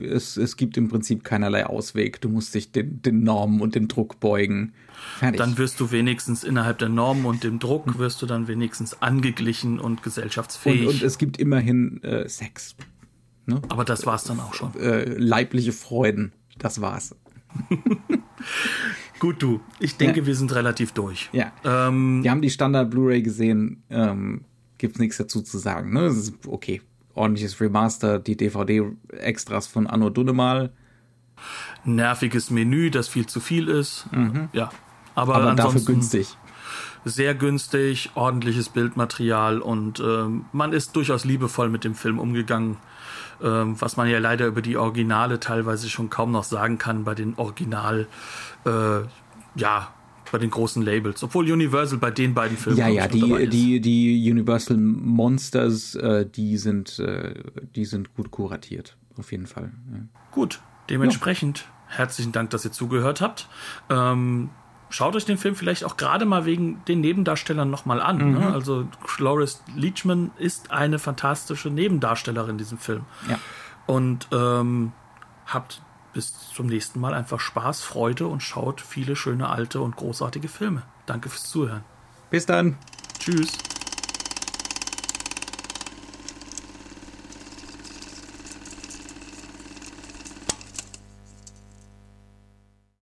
es, es gibt im Prinzip keinerlei Ausweg. Du musst dich den, den Normen und dem Druck beugen. Fertig.
Dann wirst du wenigstens innerhalb der Normen und dem Druck wirst du dann wenigstens angeglichen und gesellschaftsfähig.
und, und es gibt immerhin äh, Sex. Ne?
Aber das war's dann auch schon.
Äh, leibliche Freuden. Das war's.
Gut, du. Ich denke,
Ja.
wir sind relativ durch.
Ja.
Ähm,
Wir haben die Standard Blu-ray gesehen. Ähm, gibt's nichts dazu zu sagen. Ne? Das ist okay. Ordentliches Remaster, die DVD-Extras von Anno Dunnemal.
nerviges Menü, das viel zu viel ist. Ja. Aber,
Aber dafür günstig.
sehr günstig, ordentliches Bildmaterial und ähm, man ist durchaus liebevoll mit dem Film umgegangen. Ähm, was man ja leider über die Originale teilweise schon kaum noch sagen kann bei den Original, äh, ja, bei den großen Labels. Obwohl Universal bei den beiden Filmen
Ja, ja, die, die, die Universal Monsters, äh, die sind, äh, die sind gut kuratiert. Auf jeden Fall. Ja.
Gut, dementsprechend herzlichen Dank, dass ihr zugehört habt. Ähm, schaut euch den Film vielleicht auch gerade mal wegen den Nebendarstellern nochmal an.
Mhm.
Ne? Also Cloris Leachman ist eine fantastische Nebendarstellerin in diesem Film.
Ja.
Und ähm, habt bis zum nächsten Mal einfach Spaß, Freude und schaut viele schöne alte und großartige Filme. Danke fürs Zuhören.
Bis dann.
Tschüss.